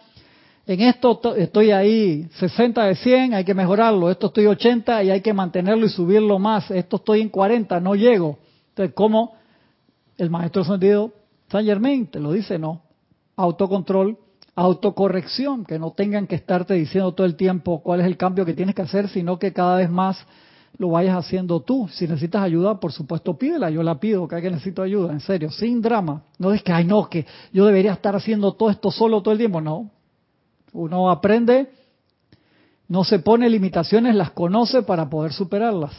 en esto estoy ahí 60 de 100, hay que mejorarlo, esto estoy 80 y hay que mantenerlo y subirlo más, esto estoy en 40, no llego. Entonces, ¿cómo el maestro sentido San Germain te lo dice? No. Autocontrol, autocorrección, que no tengan que estarte diciendo todo el tiempo cuál es el cambio que tienes que hacer, sino que cada vez más lo vayas haciendo tú. Si necesitas ayuda, por supuesto, pídela. Yo la pido, cada que necesito ayuda, en serio, sin drama. No es que, ay, no, que yo debería estar haciendo todo esto solo todo el tiempo. No, uno aprende, no se pone limitaciones, las conoce para poder superarlas.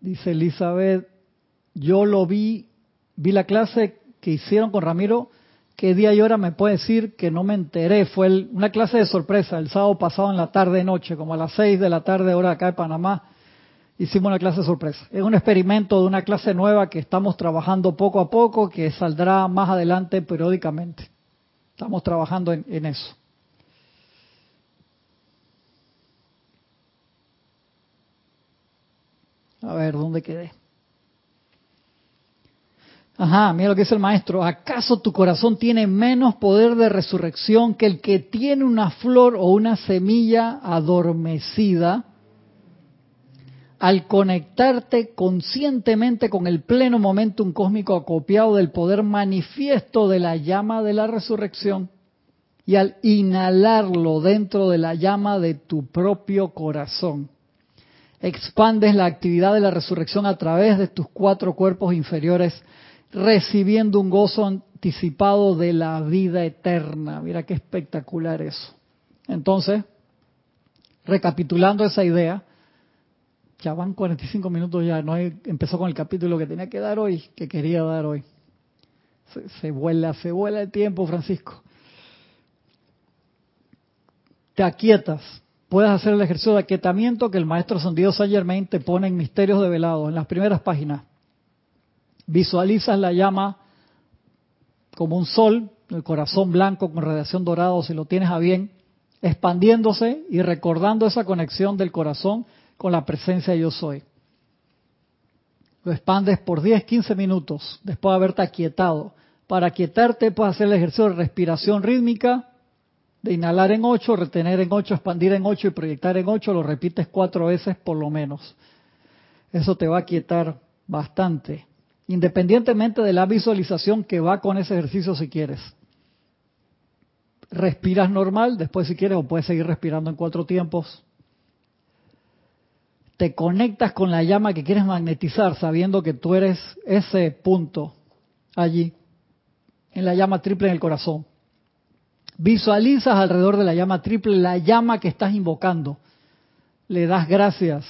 Dice Elizabeth, yo lo vi, vi la clase que hicieron con Ramiro, ¿qué día y hora me puede decir que no me enteré? Fue una clase de sorpresa el sábado pasado en la tarde-noche, como a las seis de la tarde hora acá de Panamá hicimos una clase sorpresa. Es un experimento de una clase nueva que estamos trabajando poco a poco, que saldrá más adelante periódicamente. Estamos trabajando en, eso. A ver, ¿dónde quedé? Ajá, mira lo que dice el maestro. ¿Acaso tu corazón tiene menos poder de resurrección que el que tiene una flor o una semilla adormecida? al conectarte conscientemente con el pleno momentum cósmico acopiado del poder manifiesto de la llama de la resurrección y al inhalarlo dentro de la llama de tu propio corazón. Expandes la actividad de la resurrección a través de tus cuatro cuerpos inferiores, recibiendo un gozo anticipado de la vida eterna. Mira qué espectacular eso. Entonces, recapitulando esa idea, ya van 45 minutos ya, no empezó con el capítulo que tenía que dar hoy, que quería dar hoy. Se, vuela, se vuela el tiempo, Francisco. Te aquietas. Puedes hacer el ejercicio de aquietamiento que el maestro Sandido Saint Germain te pone en Misterios de Velado, en las primeras páginas. Visualizas la llama como un sol, el corazón blanco con radiación dorada, si lo tienes a bien, expandiéndose y recordando esa conexión del corazón con la presencia yo soy. Lo expandes por 10, 15 minutos después de haberte aquietado. Para aquietarte puedes hacer el ejercicio de respiración rítmica, de inhalar en 8, retener en 8, expandir en 8 y proyectar en 8. Lo repites cuatro veces por lo menos. Eso te va a aquietar bastante, independientemente de la visualización que va con ese ejercicio si quieres. Respiras normal, después si quieres o puedes seguir respirando en cuatro tiempos te conectas con la llama que quieres magnetizar, sabiendo que tú eres ese punto allí, en la llama triple en el corazón. Visualizas alrededor de la llama triple la llama que estás invocando. Le das gracias,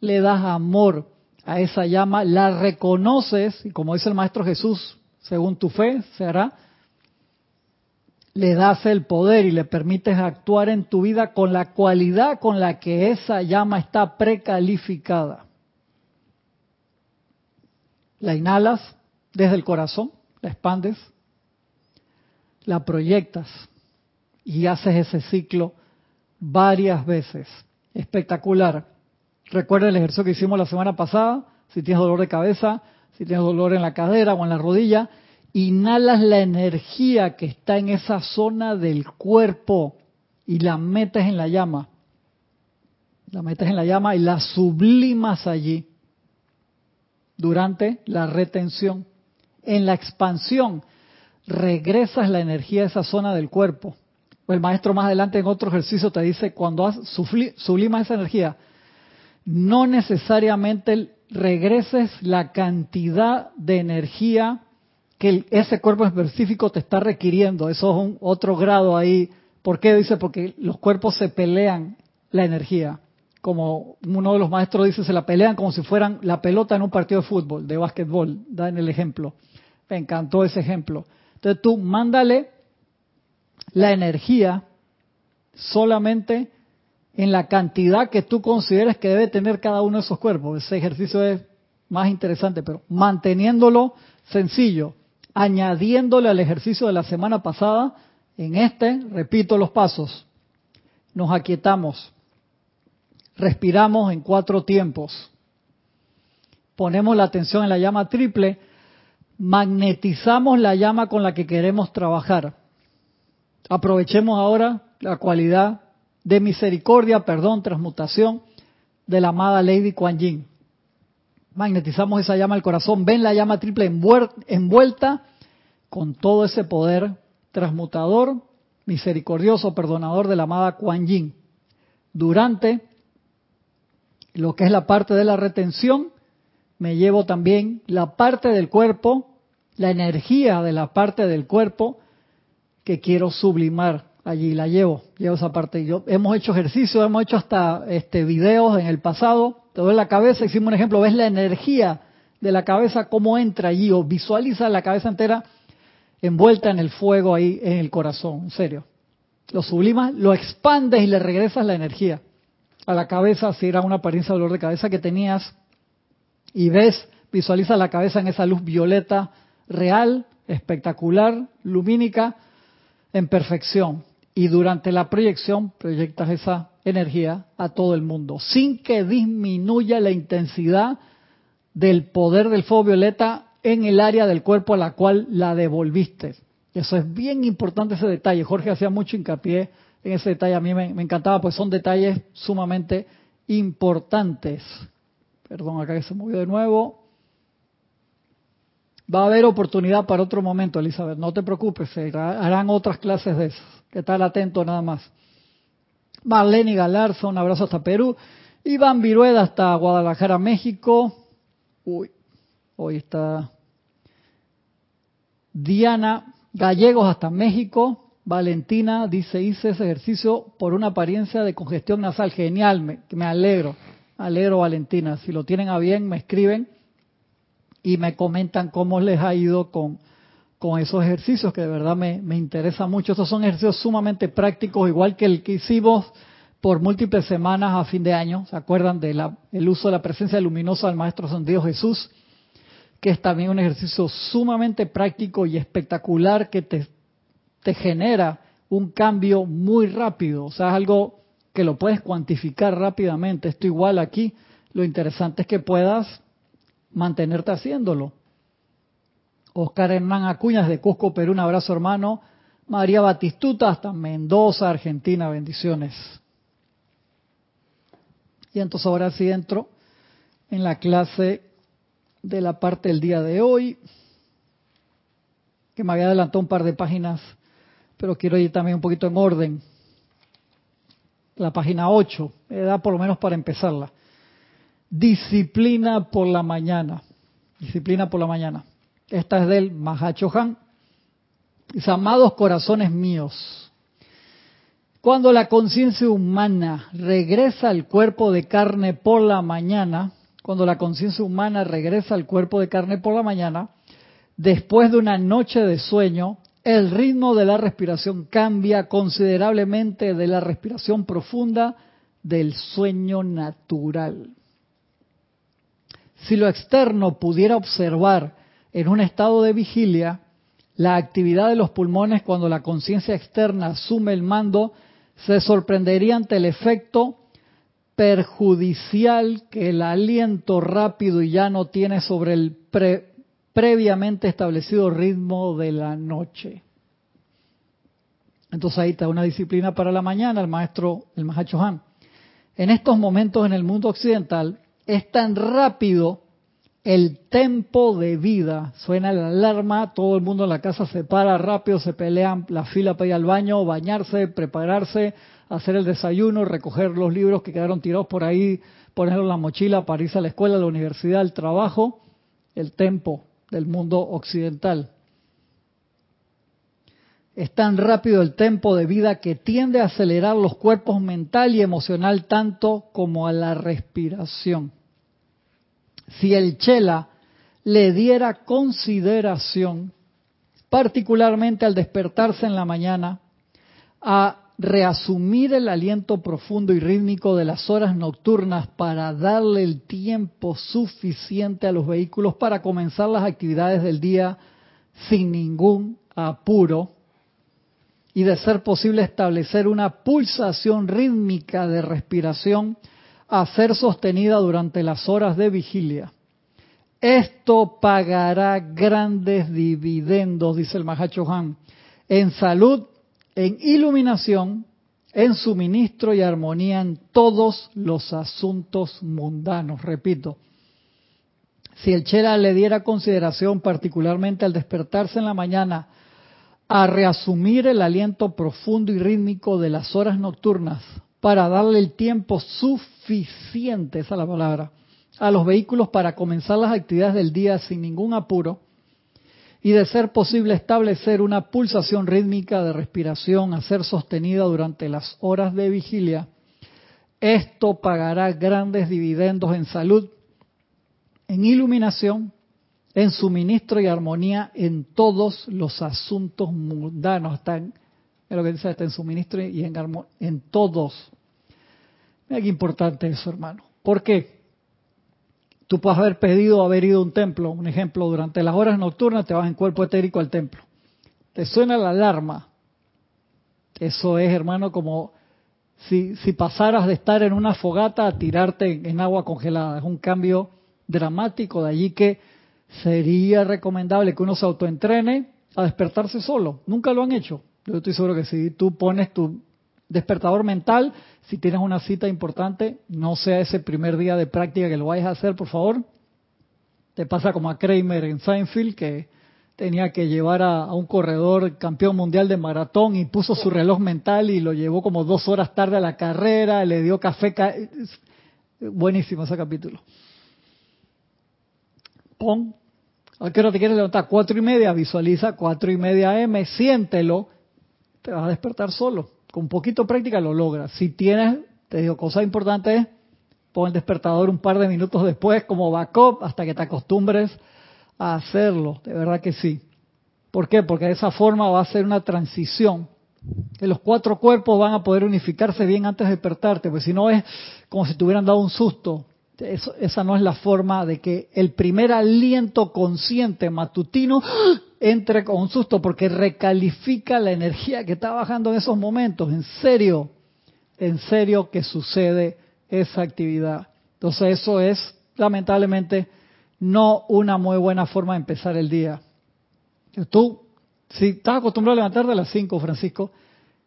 le das amor a esa llama, la reconoces y como dice el Maestro Jesús, según tu fe se hará, le das el poder y le permites actuar en tu vida con la cualidad con la que esa llama está precalificada. La inhalas desde el corazón, la expandes, la proyectas y haces ese ciclo varias veces. Espectacular. Recuerda el ejercicio que hicimos la semana pasada. Si tienes dolor de cabeza, si tienes dolor en la cadera o en la rodilla, inhalas la energía que está en esa zona del cuerpo y la metes en la llama. La metes en la llama y la sublimas allí durante la retención. En la expansión regresas la energía a esa zona del cuerpo. El maestro más adelante en otro ejercicio te dice, cuando sublimas esa energía, no necesariamente regreses la cantidad de energía que ese cuerpo específico te está requiriendo. Eso es un otro grado ahí. ¿Por qué? Dice, porque los cuerpos se pelean la energía. Como uno de los maestros dice, se la pelean como si fueran la pelota en un partido de fútbol, de básquetbol. Dan el ejemplo. Me encantó ese ejemplo. Entonces tú mándale la energía solamente en la cantidad que tú consideres que debe tener cada uno de esos cuerpos. Ese ejercicio es más interesante, pero manteniéndolo sencillo, añadiéndole al ejercicio de la semana pasada, en este, repito los pasos, nos aquietamos, respiramos en cuatro tiempos, ponemos la atención en la llama triple, magnetizamos la llama con la que queremos trabajar. Aprovechemos ahora la cualidad de misericordia, perdón, transmutación de la amada Lady Kuan Yin. Magnetizamos esa llama al corazón, ven la llama triple envuelta con todo ese poder transmutador, misericordioso, perdonador de la amada Kuan Yin. Durante lo que es la parte de la retención, me llevo también la parte del cuerpo, la energía de la parte del cuerpo que quiero sublimar allí la llevo, llevo esa parte. Yo, hemos hecho ejercicios, hemos hecho hasta este videos en el pasado, te doy la cabeza, hicimos un ejemplo, ves la energía de la cabeza, cómo entra allí, o visualiza la cabeza entera envuelta en el fuego ahí en el corazón, en serio. Lo sublimas, lo expandes y le regresas la energía a la cabeza, si era una apariencia de dolor de cabeza que tenías, y ves, visualiza la cabeza en esa luz violeta real, espectacular, lumínica, en perfección y durante la proyección proyectas esa energía a todo el mundo, sin que disminuya la intensidad del poder del fuego violeta en el área del cuerpo a la cual la devolviste. Eso es bien importante ese detalle. Jorge hacía mucho hincapié en ese detalle. A mí me, me encantaba, pues son detalles sumamente importantes. Perdón, acá que se movió de nuevo. Va a haber oportunidad para otro momento, Elizabeth. No te preocupes, se harán otras clases de eso que estar atento nada más. Marlene Galarza, un abrazo hasta Perú. Iván Virueda hasta Guadalajara, México. Uy, hoy está Diana Gallegos hasta México. Valentina dice, hice ese ejercicio por una apariencia de congestión nasal. Genial, me, me alegro. alegro, Valentina. Si lo tienen a bien, me escriben y me comentan cómo les ha ido con con esos ejercicios que de verdad me, me interesa mucho. Estos son ejercicios sumamente prácticos, igual que el que hicimos por múltiples semanas a fin de año. ¿Se acuerdan del el uso de la presencia luminosa del Maestro Dios Jesús? Que es también un ejercicio sumamente práctico y espectacular que te, te genera un cambio muy rápido. O sea, es algo que lo puedes cuantificar rápidamente. Esto igual aquí. Lo interesante es que puedas mantenerte haciéndolo. Oscar Hernán Acuñas de Cusco, Perú, un abrazo hermano. María Batistuta hasta Mendoza, Argentina, bendiciones. Y entonces ahora sí entro en la clase de la parte del día de hoy, que me había adelantado un par de páginas, pero quiero ir también un poquito en orden. La página 8, me da por lo menos para empezarla. Disciplina por la mañana. Disciplina por la mañana. Esta es del Mahachohan. Dice, amados corazones míos, cuando la conciencia humana regresa al cuerpo de carne por la mañana, cuando la conciencia humana regresa al cuerpo de carne por la mañana, después de una noche de sueño, el ritmo de la respiración cambia considerablemente de la respiración profunda del sueño natural. Si lo externo pudiera observar en un estado de vigilia, la actividad de los pulmones cuando la conciencia externa asume el mando se sorprendería ante el efecto perjudicial que el aliento rápido y llano tiene sobre el previamente establecido ritmo de la noche. Entonces ahí está una disciplina para la mañana, el maestro, el Mahacho Han. En estos momentos en el mundo occidental es tan rápido el tempo de vida. Suena la alarma, todo el mundo en la casa se para rápido, se pelean la fila para ir al baño, bañarse, prepararse, hacer el desayuno, recoger los libros que quedaron tirados por ahí, ponerlos en la mochila para irse a la escuela, a la universidad, al trabajo, el tempo del mundo occidental. Es tan rápido el tempo de vida que tiende a acelerar los cuerpos mental y emocional tanto como a la respiración. Si el chela le diera consideración, particularmente al despertarse en la mañana, a reasumir el aliento profundo y rítmico de las horas nocturnas para darle el tiempo suficiente a los vehículos para comenzar las actividades del día sin ningún apuro, y de ser posible establecer una pulsación rítmica de respiración a ser sostenida durante las horas de vigilia. Esto pagará grandes dividendos, dice el Mahacho Han, en salud, en iluminación, en suministro y armonía en todos los asuntos mundanos. Repito, si el Chela le diera consideración particularmente al despertarse en la mañana a reasumir el aliento profundo y rítmico de las horas nocturnas para darle el tiempo suficiente, esa es la palabra, a los vehículos para comenzar las actividades del día sin ningún apuro y de ser posible establecer una pulsación rítmica de respiración a ser sostenida durante las horas de vigilia, esto pagará grandes dividendos en salud, en iluminación, en suministro y armonía en todos los asuntos mundanos. Están, es lo que dice, está en suministro y en, en todos. Mira qué importante eso, hermano. ¿Por qué? Tú puedes haber pedido haber ido a un templo, un ejemplo, durante las horas nocturnas te vas en cuerpo etérico al templo. Te suena la alarma. Eso es, hermano, como si, si pasaras de estar en una fogata a tirarte en agua congelada. Es un cambio dramático de allí que sería recomendable que uno se autoentrene a despertarse solo. Nunca lo han hecho. Yo estoy seguro que si tú pones tu despertador mental, si tienes una cita importante, no sea ese primer día de práctica que lo vayas a hacer, por favor. Te pasa como a Kramer en Seinfeld, que tenía que llevar a, un corredor campeón mundial de maratón y puso su reloj mental y lo llevó como dos horas tarde a la carrera, le dio café. Buenísimo ese capítulo pon, ¿a qué hora te quieres levantar? Cuatro y media, visualiza cuatro y media M, siéntelo, te vas a despertar solo. Con poquito práctica lo logras. Si tienes, te digo, cosa importante es, pon el despertador un par de minutos después como backup hasta que te acostumbres a hacerlo. De verdad que sí. ¿Por qué? Porque de esa forma va a ser una transición. Que los cuatro cuerpos van a poder unificarse bien antes de despertarte, pues si no es como si te hubieran dado un susto esa no es la forma de que el primer aliento consciente matutino entre con un susto porque recalifica la energía que está bajando en esos momentos. En serio, en serio que sucede esa actividad. Entonces eso es lamentablemente no una muy buena forma de empezar el día. Tú, si estás acostumbrado a levantarte a las 5, Francisco,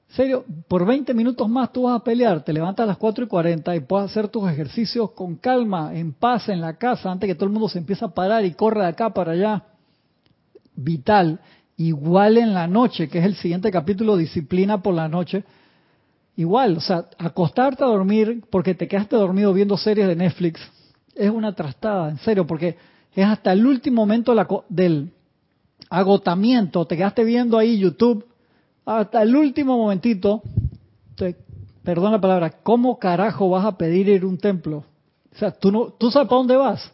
serio, por 20 minutos más tú vas a pelear, te levantas a las 4 y 40 y puedes hacer tus ejercicios con calma, en paz, en la casa, antes que todo el mundo se empiece a parar y corre de acá para allá. Vital. Igual en la noche, que es el siguiente capítulo, disciplina por la noche. Igual, o sea, acostarte a dormir porque te quedaste dormido viendo series de Netflix es una trastada, en serio, porque es hasta el último momento del agotamiento, te quedaste viendo ahí YouTube hasta el último momentito, perdón la palabra, ¿cómo carajo vas a pedir ir a un templo? O sea, tú, no, tú sabes para dónde vas.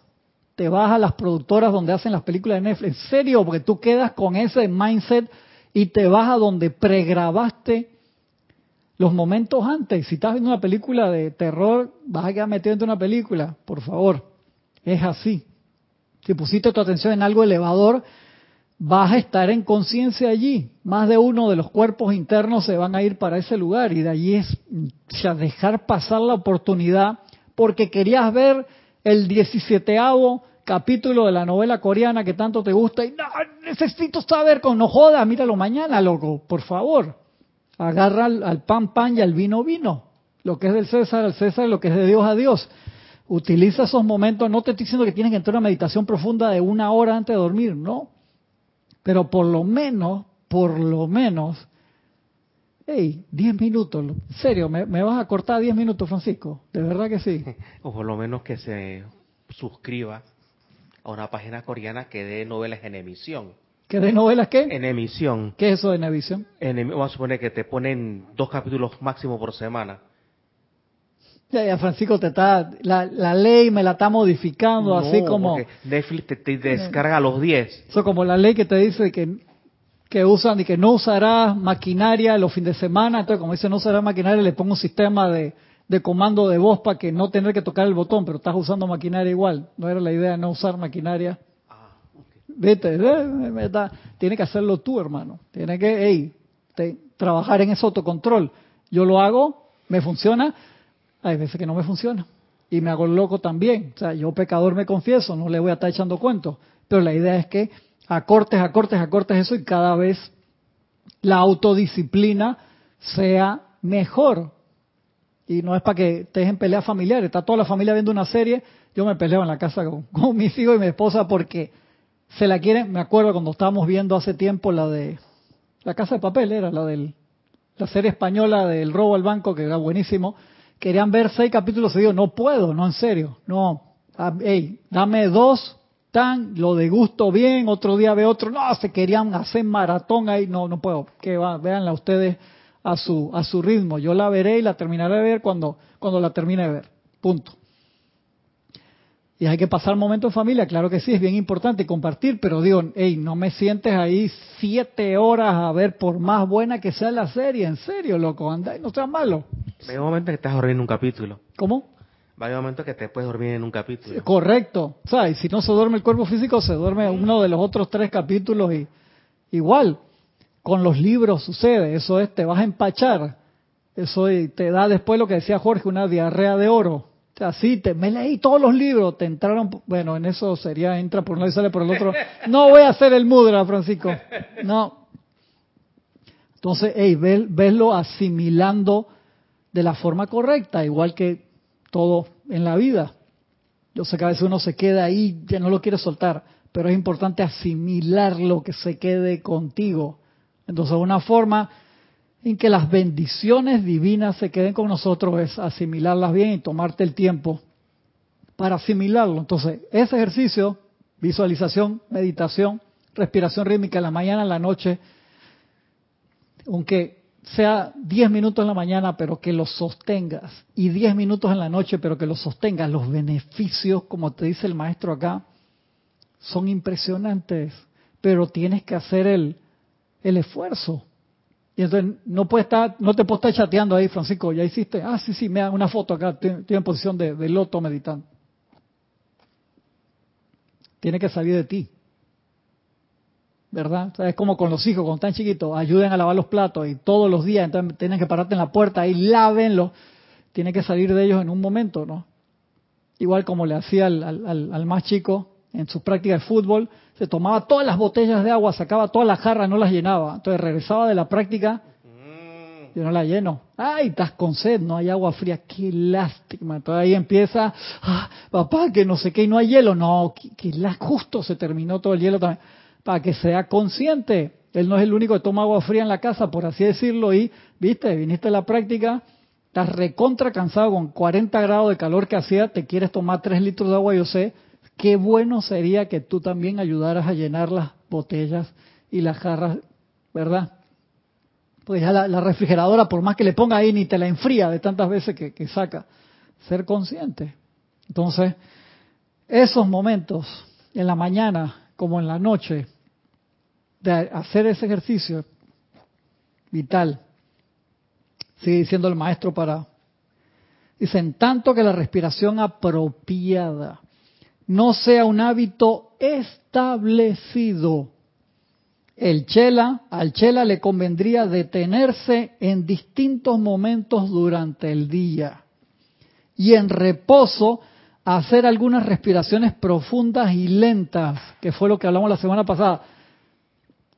Te vas a las productoras donde hacen las películas de Netflix. En serio, porque tú quedas con ese mindset y te vas a donde pregrabaste los momentos antes. Si estás viendo una película de terror, vas a quedar metido en una película. Por favor, es así. Si pusiste tu atención en algo elevador, vas a estar en conciencia allí. Más de uno de los cuerpos internos se van a ir para ese lugar y de allí es dejar pasar la oportunidad porque querías ver el 17 capítulo de la novela coreana que tanto te gusta y necesito saber con no joda, míralo mañana, loco, por favor. Agarra al, pan pan y al vino vino. Lo que es del César al César, lo que es de Dios a Dios. Utiliza esos momentos, no te estoy diciendo que tienes que entrar a una meditación profunda de una hora antes de dormir, no pero por lo menos, por lo menos, hey, 10 minutos, en serio, ¿me, vas a cortar 10 minutos, Francisco? De verdad que sí. O por lo menos que se suscriba a una página coreana que dé novelas en emisión. ¿Que dé novelas qué? En emisión. ¿Qué es eso de en emisión? vamos a suponer que te ponen dos capítulos máximo por semana. Ya, Francisco, te está, la, ley me la está modificando, así como... Netflix te, descarga los 10. Eso como la ley que te dice que que usan y que no usarás maquinaria los fines de semana, entonces como dice no usarás maquinaria le pongo un sistema de, comando de voz para que no tener que tocar el botón, pero estás usando maquinaria igual, no era la idea no usar maquinaria. Ah, Vete, tiene que hacerlo tú, hermano. Tiene que, hey, trabajar en ese autocontrol. Yo lo hago, me funciona, hay veces que no me funciona. Y me hago loco también. O sea, yo pecador me confieso, no le voy a estar echando cuentos. Pero la idea es que acortes, acortes, acortes eso y cada vez la autodisciplina sea mejor. Y no es para que estés en pelea familiar, está toda la familia viendo una serie, yo me peleo en la casa con, mis hijos y mi esposa porque se la quieren, me acuerdo cuando estábamos viendo hace tiempo la de La Casa de Papel, era la de la serie española del robo al banco, que era buenísimo, querían ver seis capítulos seguidos, no puedo, no en serio, no, ah, hey, dame dos lo de gusto bien, otro día ve otro, no, se querían hacer maratón ahí, no, no puedo, que va, véanla ustedes a su, a su ritmo, yo la veré y la terminaré de ver cuando, cuando la termine de ver, punto. Y hay que pasar momentos en familia, claro que sí, es bien importante compartir, pero digo, hey, no me sientes ahí siete horas a ver por más buena que sea la serie, en serio, loco, anda, no seas malo. Hay un momento que estás horriendo un capítulo. ¿Cómo? va a haber momentos que te puedes dormir en un capítulo. correcto. O sea, y si no se duerme el cuerpo físico, se duerme uno de los otros tres capítulos y igual. Con los libros sucede, eso es, te vas a empachar. Eso te da después lo que decía Jorge, una diarrea de oro. O sea, sí, te, me leí todos los libros, te entraron, bueno, en eso sería, entra por un lado y sale por el otro. No voy a hacer el mudra, Francisco. No. Entonces, hey, veslo asimilando de la forma correcta, igual que todo en la vida. Yo sé que a veces uno se queda ahí, ya no lo quiere soltar, pero es importante asimilar lo que se quede contigo. Entonces, una forma en que las bendiciones divinas se queden con nosotros es asimilarlas bien y tomarte el tiempo para asimilarlo. Entonces, ese ejercicio, visualización, meditación, respiración rítmica en la mañana, en la noche, aunque sea 10 minutos en la mañana, pero que los sostengas, y 10 minutos en la noche, pero que los sostengas, los beneficios, como te dice el maestro acá, son impresionantes, pero tienes que hacer el, el esfuerzo. Y entonces no puede estar, no te puedo estar chateando ahí, Francisco, ya hiciste, ah, sí, sí, me da una foto acá, estoy, en posición de, de loto meditando. Tiene que salir de ti. ¿Verdad? es como con los hijos, cuando están chiquitos, ayuden a lavar los platos y todos los días entonces tienen que pararte en la puerta y lávenlo. Tiene que salir de ellos en un momento, ¿no? Igual como le hacía al, al, más chico en sus prácticas de fútbol, se tomaba todas las botellas de agua, sacaba todas las jarras, no las llenaba. Entonces regresaba de la práctica, yo no la lleno. Ay, estás con sed, no hay agua fría, qué lástima. Entonces ahí empieza, ah, papá, que no sé qué, y no hay hielo. No, que, que justo se terminó todo el hielo también para que sea consciente. Él no es el único que toma agua fría en la casa, por así decirlo, y, viste, viniste a la práctica, estás recontra cansado con 40 grados de calor que hacía, te quieres tomar 3 litros de agua, yo sé, qué bueno sería que tú también ayudaras a llenar las botellas y las jarras, ¿verdad? Pues ya la, refrigeradora, por más que le ponga ahí, ni te la enfría de tantas veces que, que saca. Ser consciente. Entonces, esos momentos en la mañana como en la noche, de hacer ese ejercicio vital. Sigue diciendo el maestro para... Dicen, tanto que la respiración apropiada no sea un hábito establecido. El chela, al chela le convendría detenerse en distintos momentos durante el día y en reposo hacer algunas respiraciones profundas y lentas, que fue lo que hablamos la semana pasada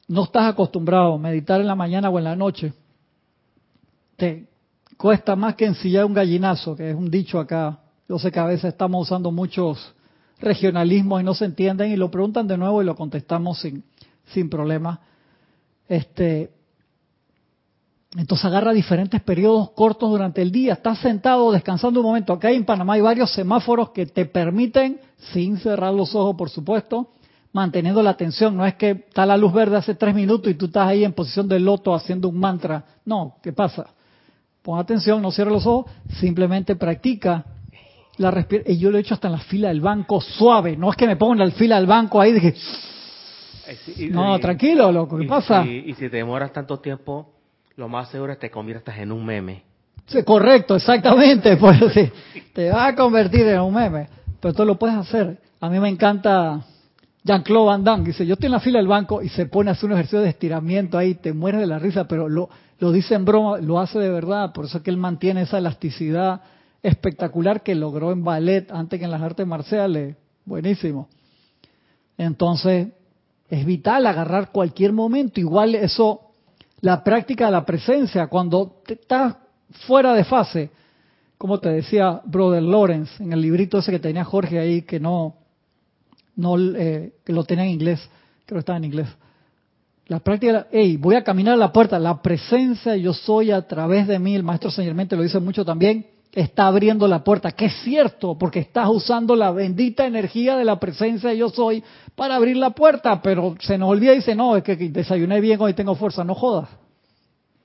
no estás acostumbrado a meditar en la mañana o en la noche, te cuesta más que ensillar un gallinazo, que es un dicho acá. Yo sé que a veces estamos usando muchos regionalismos y no se entienden y lo preguntan de nuevo y lo contestamos sin, sin problema. Este, Entonces agarra diferentes periodos cortos durante el día. Estás sentado descansando un momento. Acá en Panamá hay varios semáforos que te permiten, sin cerrar los ojos por supuesto, manteniendo la atención. No es que está la luz verde hace tres minutos y tú estás ahí en posición de loto haciendo un mantra. No, ¿qué pasa? Pon atención, no cierres los ojos, simplemente practica la respiración. Y yo lo he hecho hasta en la fila del banco suave. No es que me ponga en la fila del banco ahí que... no, tranquilo, loco, ¿qué pasa? y si te demoras tanto tiempo lo más seguro es que te conviertas en un meme. Sí, correcto, exactamente. Pues, sí, te va a convertir en un meme. Pero tú lo puedes hacer. A mí me encanta Jean-Claude Van Damme. Dice, yo estoy en la fila del banco y se pone a hacer un ejercicio de estiramiento ahí, te mueres de la risa, pero lo, lo dice en broma, lo hace de verdad. Por eso es que él mantiene esa elasticidad espectacular que logró en ballet antes que en las artes marciales. Buenísimo. Entonces, es vital agarrar cualquier momento. Igual eso la práctica de la presencia, cuando estás fuera de fase, como te decía Brother Lawrence en el librito ese que tenía Jorge ahí, que no, no eh, que lo tenía en inglés, creo que estaba en inglés. La práctica, hey, voy a caminar a la puerta, la presencia yo soy a través de mí, el maestro señormente lo dice mucho también, está abriendo la puerta, que es cierto, porque estás usando la bendita energía de la presencia de yo soy para abrir la puerta, pero se nos olvida y dice, no, es que desayuné bien, hoy tengo fuerza, no jodas.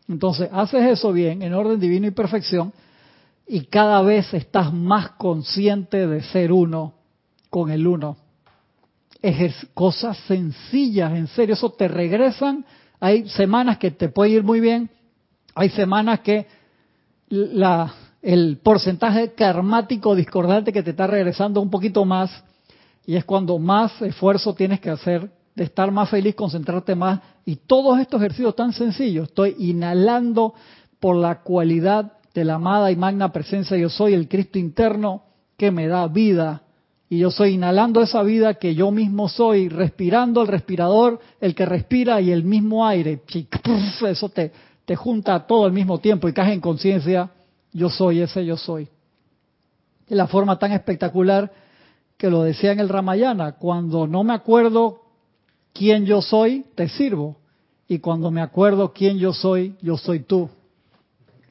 Entonces, haces eso bien, en orden divino y perfección, y cada vez estás más consciente de ser uno con el uno. Cosas sencillas, en serio, eso te regresan. Hay semanas que te puede ir muy bien, hay semanas que la, el porcentaje karmático discordante que te está regresando un poquito más y es cuando más esfuerzo tienes que hacer de estar más feliz, concentrarte más y todos estos ejercicios tan sencillos, estoy inhalando por la cualidad de la amada y magna presencia yo soy el Cristo interno que me da vida y yo soy inhalando esa vida que yo mismo soy, respirando el respirador, el que respira y el mismo aire, eso te, te junta todo al mismo tiempo y caes en conciencia yo soy ese yo soy. De la forma tan espectacular que lo decía en el Ramayana, cuando no me acuerdo quién yo soy, te sirvo. Y cuando me acuerdo quién yo soy, yo soy tú.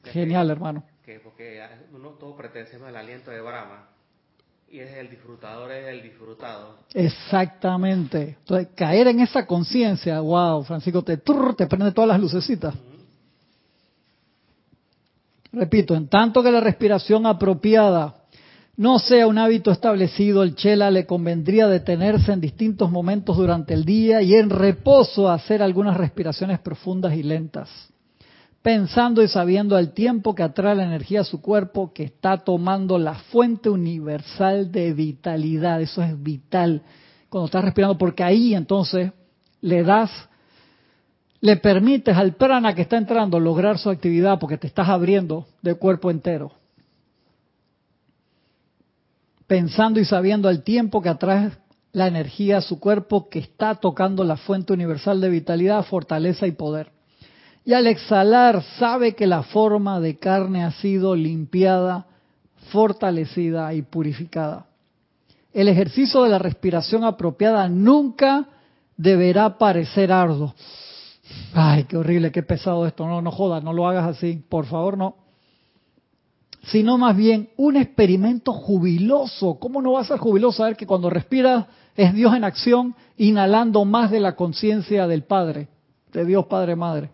Genial, hermano. Que porque uno todo pertenecemos al aliento de Brahma y es el disfrutador, es el disfrutado. Exactamente. Entonces, caer en esa conciencia, wow, Francisco, te, te prende todas las lucecitas. Repito, en tanto que la respiración apropiada no sea un hábito establecido, el chela le convendría detenerse en distintos momentos durante el día y en reposo hacer algunas respiraciones profundas y lentas, pensando y sabiendo al tiempo que atrae la energía a su cuerpo que está tomando la fuente universal de vitalidad. Eso es vital cuando estás respirando, porque ahí entonces le das le permites al prana que está entrando lograr su actividad porque te estás abriendo de cuerpo entero. Pensando y sabiendo al tiempo que atrae la energía a su cuerpo que está tocando la fuente universal de vitalidad, fortaleza y poder. Y al exhalar sabe que la forma de carne ha sido limpiada, fortalecida y purificada. El ejercicio de la respiración apropiada nunca deberá parecer arduo Ay, qué horrible, qué pesado esto. No, no jodas, no lo hagas así. Por favor, no. Sino más bien un experimento jubiloso. ¿Cómo no va a ser jubiloso saber que cuando respiras es Dios en acción, inhalando más de la conciencia del Padre, de Dios Padre Madre?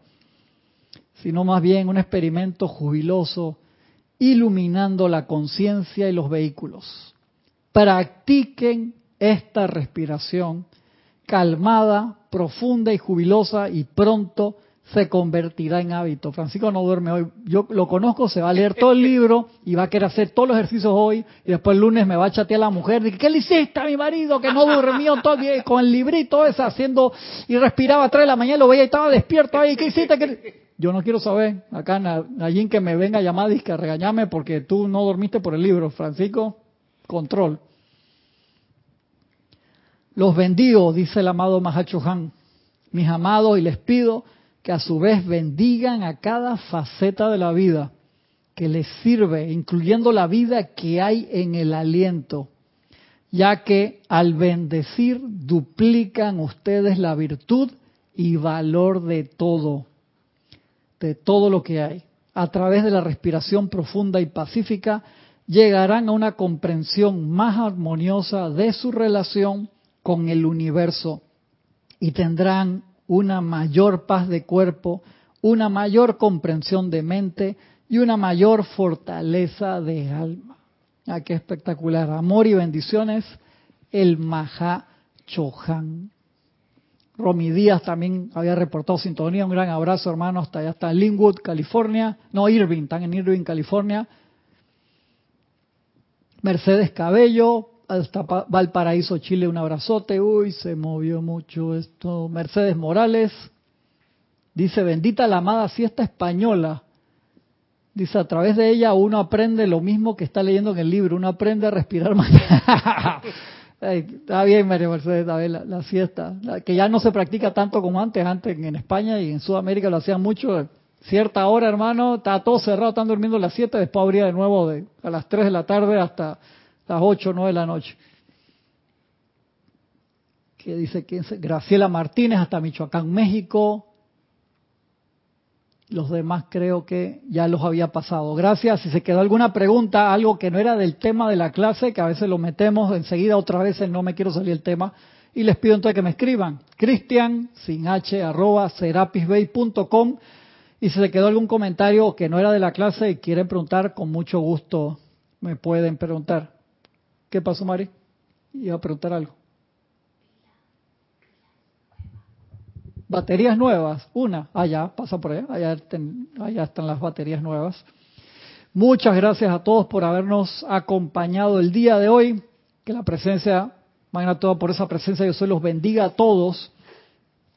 Sino más bien un experimento jubiloso, iluminando la conciencia y los vehículos. Practiquen esta respiración calmada, profunda y jubilosa y pronto se convertirá en hábito. Francisco no duerme hoy. Yo lo conozco, se va a leer todo el libro y va a querer hacer todos los ejercicios hoy y después el lunes me va a chatear la mujer. Dice, ¿qué le hiciste a mi marido que no durmió todo el con el librito haciendo y respiraba a 3 de la mañana, lo veía y estaba despierto ahí? ¿Qué hiciste? Yo no quiero saber, acá allí que me venga a llamar y que regañame porque tú no dormiste por el libro. Francisco, control. Los bendigo, dice el amado Mahacho Han, mis amados, y les pido que a su vez bendigan a cada faceta de la vida que les sirve, incluyendo la vida que hay en el aliento, ya que al bendecir duplican ustedes la virtud y valor de todo. De todo lo que hay. A través de la respiración profunda y pacífica, llegarán a una comprensión más armoniosa de su relación con el universo y tendrán una mayor paz de cuerpo, una mayor comprensión de mente y una mayor fortaleza de alma. Ah, qué espectacular. Amor y bendiciones, el Maha Chohan. Romy Díaz también había reportado sintonía. Un gran abrazo, hermano, hasta allá, hasta Linwood, California. No, Irving, están en Irving, California. Mercedes Cabello, hasta Valparaíso, Chile, un abrazote. Uy, se movió mucho esto. Mercedes Morales dice, bendita la amada siesta española. Dice, a través de ella uno aprende lo mismo que está leyendo en el libro, uno aprende a respirar más. está bien, María Mercedes, está la, siesta, que ya no se practica tanto como antes, antes en España y en Sudamérica lo hacían mucho, cierta hora, hermano, está todo cerrado, están durmiendo las 7, después abría de nuevo de, a las 3 de la tarde hasta las 8 o 9 de la noche. Que dice que Graciela Martínez hasta Michoacán, México. Los demás creo que ya los había pasado. Gracias. Si se quedó alguna pregunta, algo que no era del tema de la clase, que a veces lo metemos enseguida, otra vez no me quiero salir el tema, y les pido entonces que me escriban. Cristian, sin h, arroba, serapisbay.com. Y si se quedó algún comentario que no era de la clase y quieren preguntar, con mucho gusto me pueden preguntar. ¿Qué pasó, Mari? Iba a preguntar algo. Baterías nuevas, una, allá, pasa por allá, allá, están las baterías nuevas. Muchas gracias a todos por habernos acompañado el día de hoy. Que la presencia, mañana todo por esa presencia, yo se los bendiga a todos.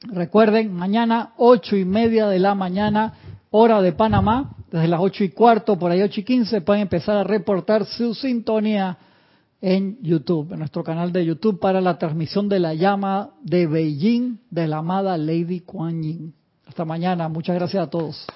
Recuerden, mañana ocho y media de la mañana, hora de Panamá, desde las ocho y cuarto, por ahí ocho y quince, pueden empezar a reportar su sintonía en YouTube, en nuestro canal de YouTube, para la transmisión de la llama de Beijing de la amada Lady Kuan Yin. Hasta mañana. Muchas gracias a todos.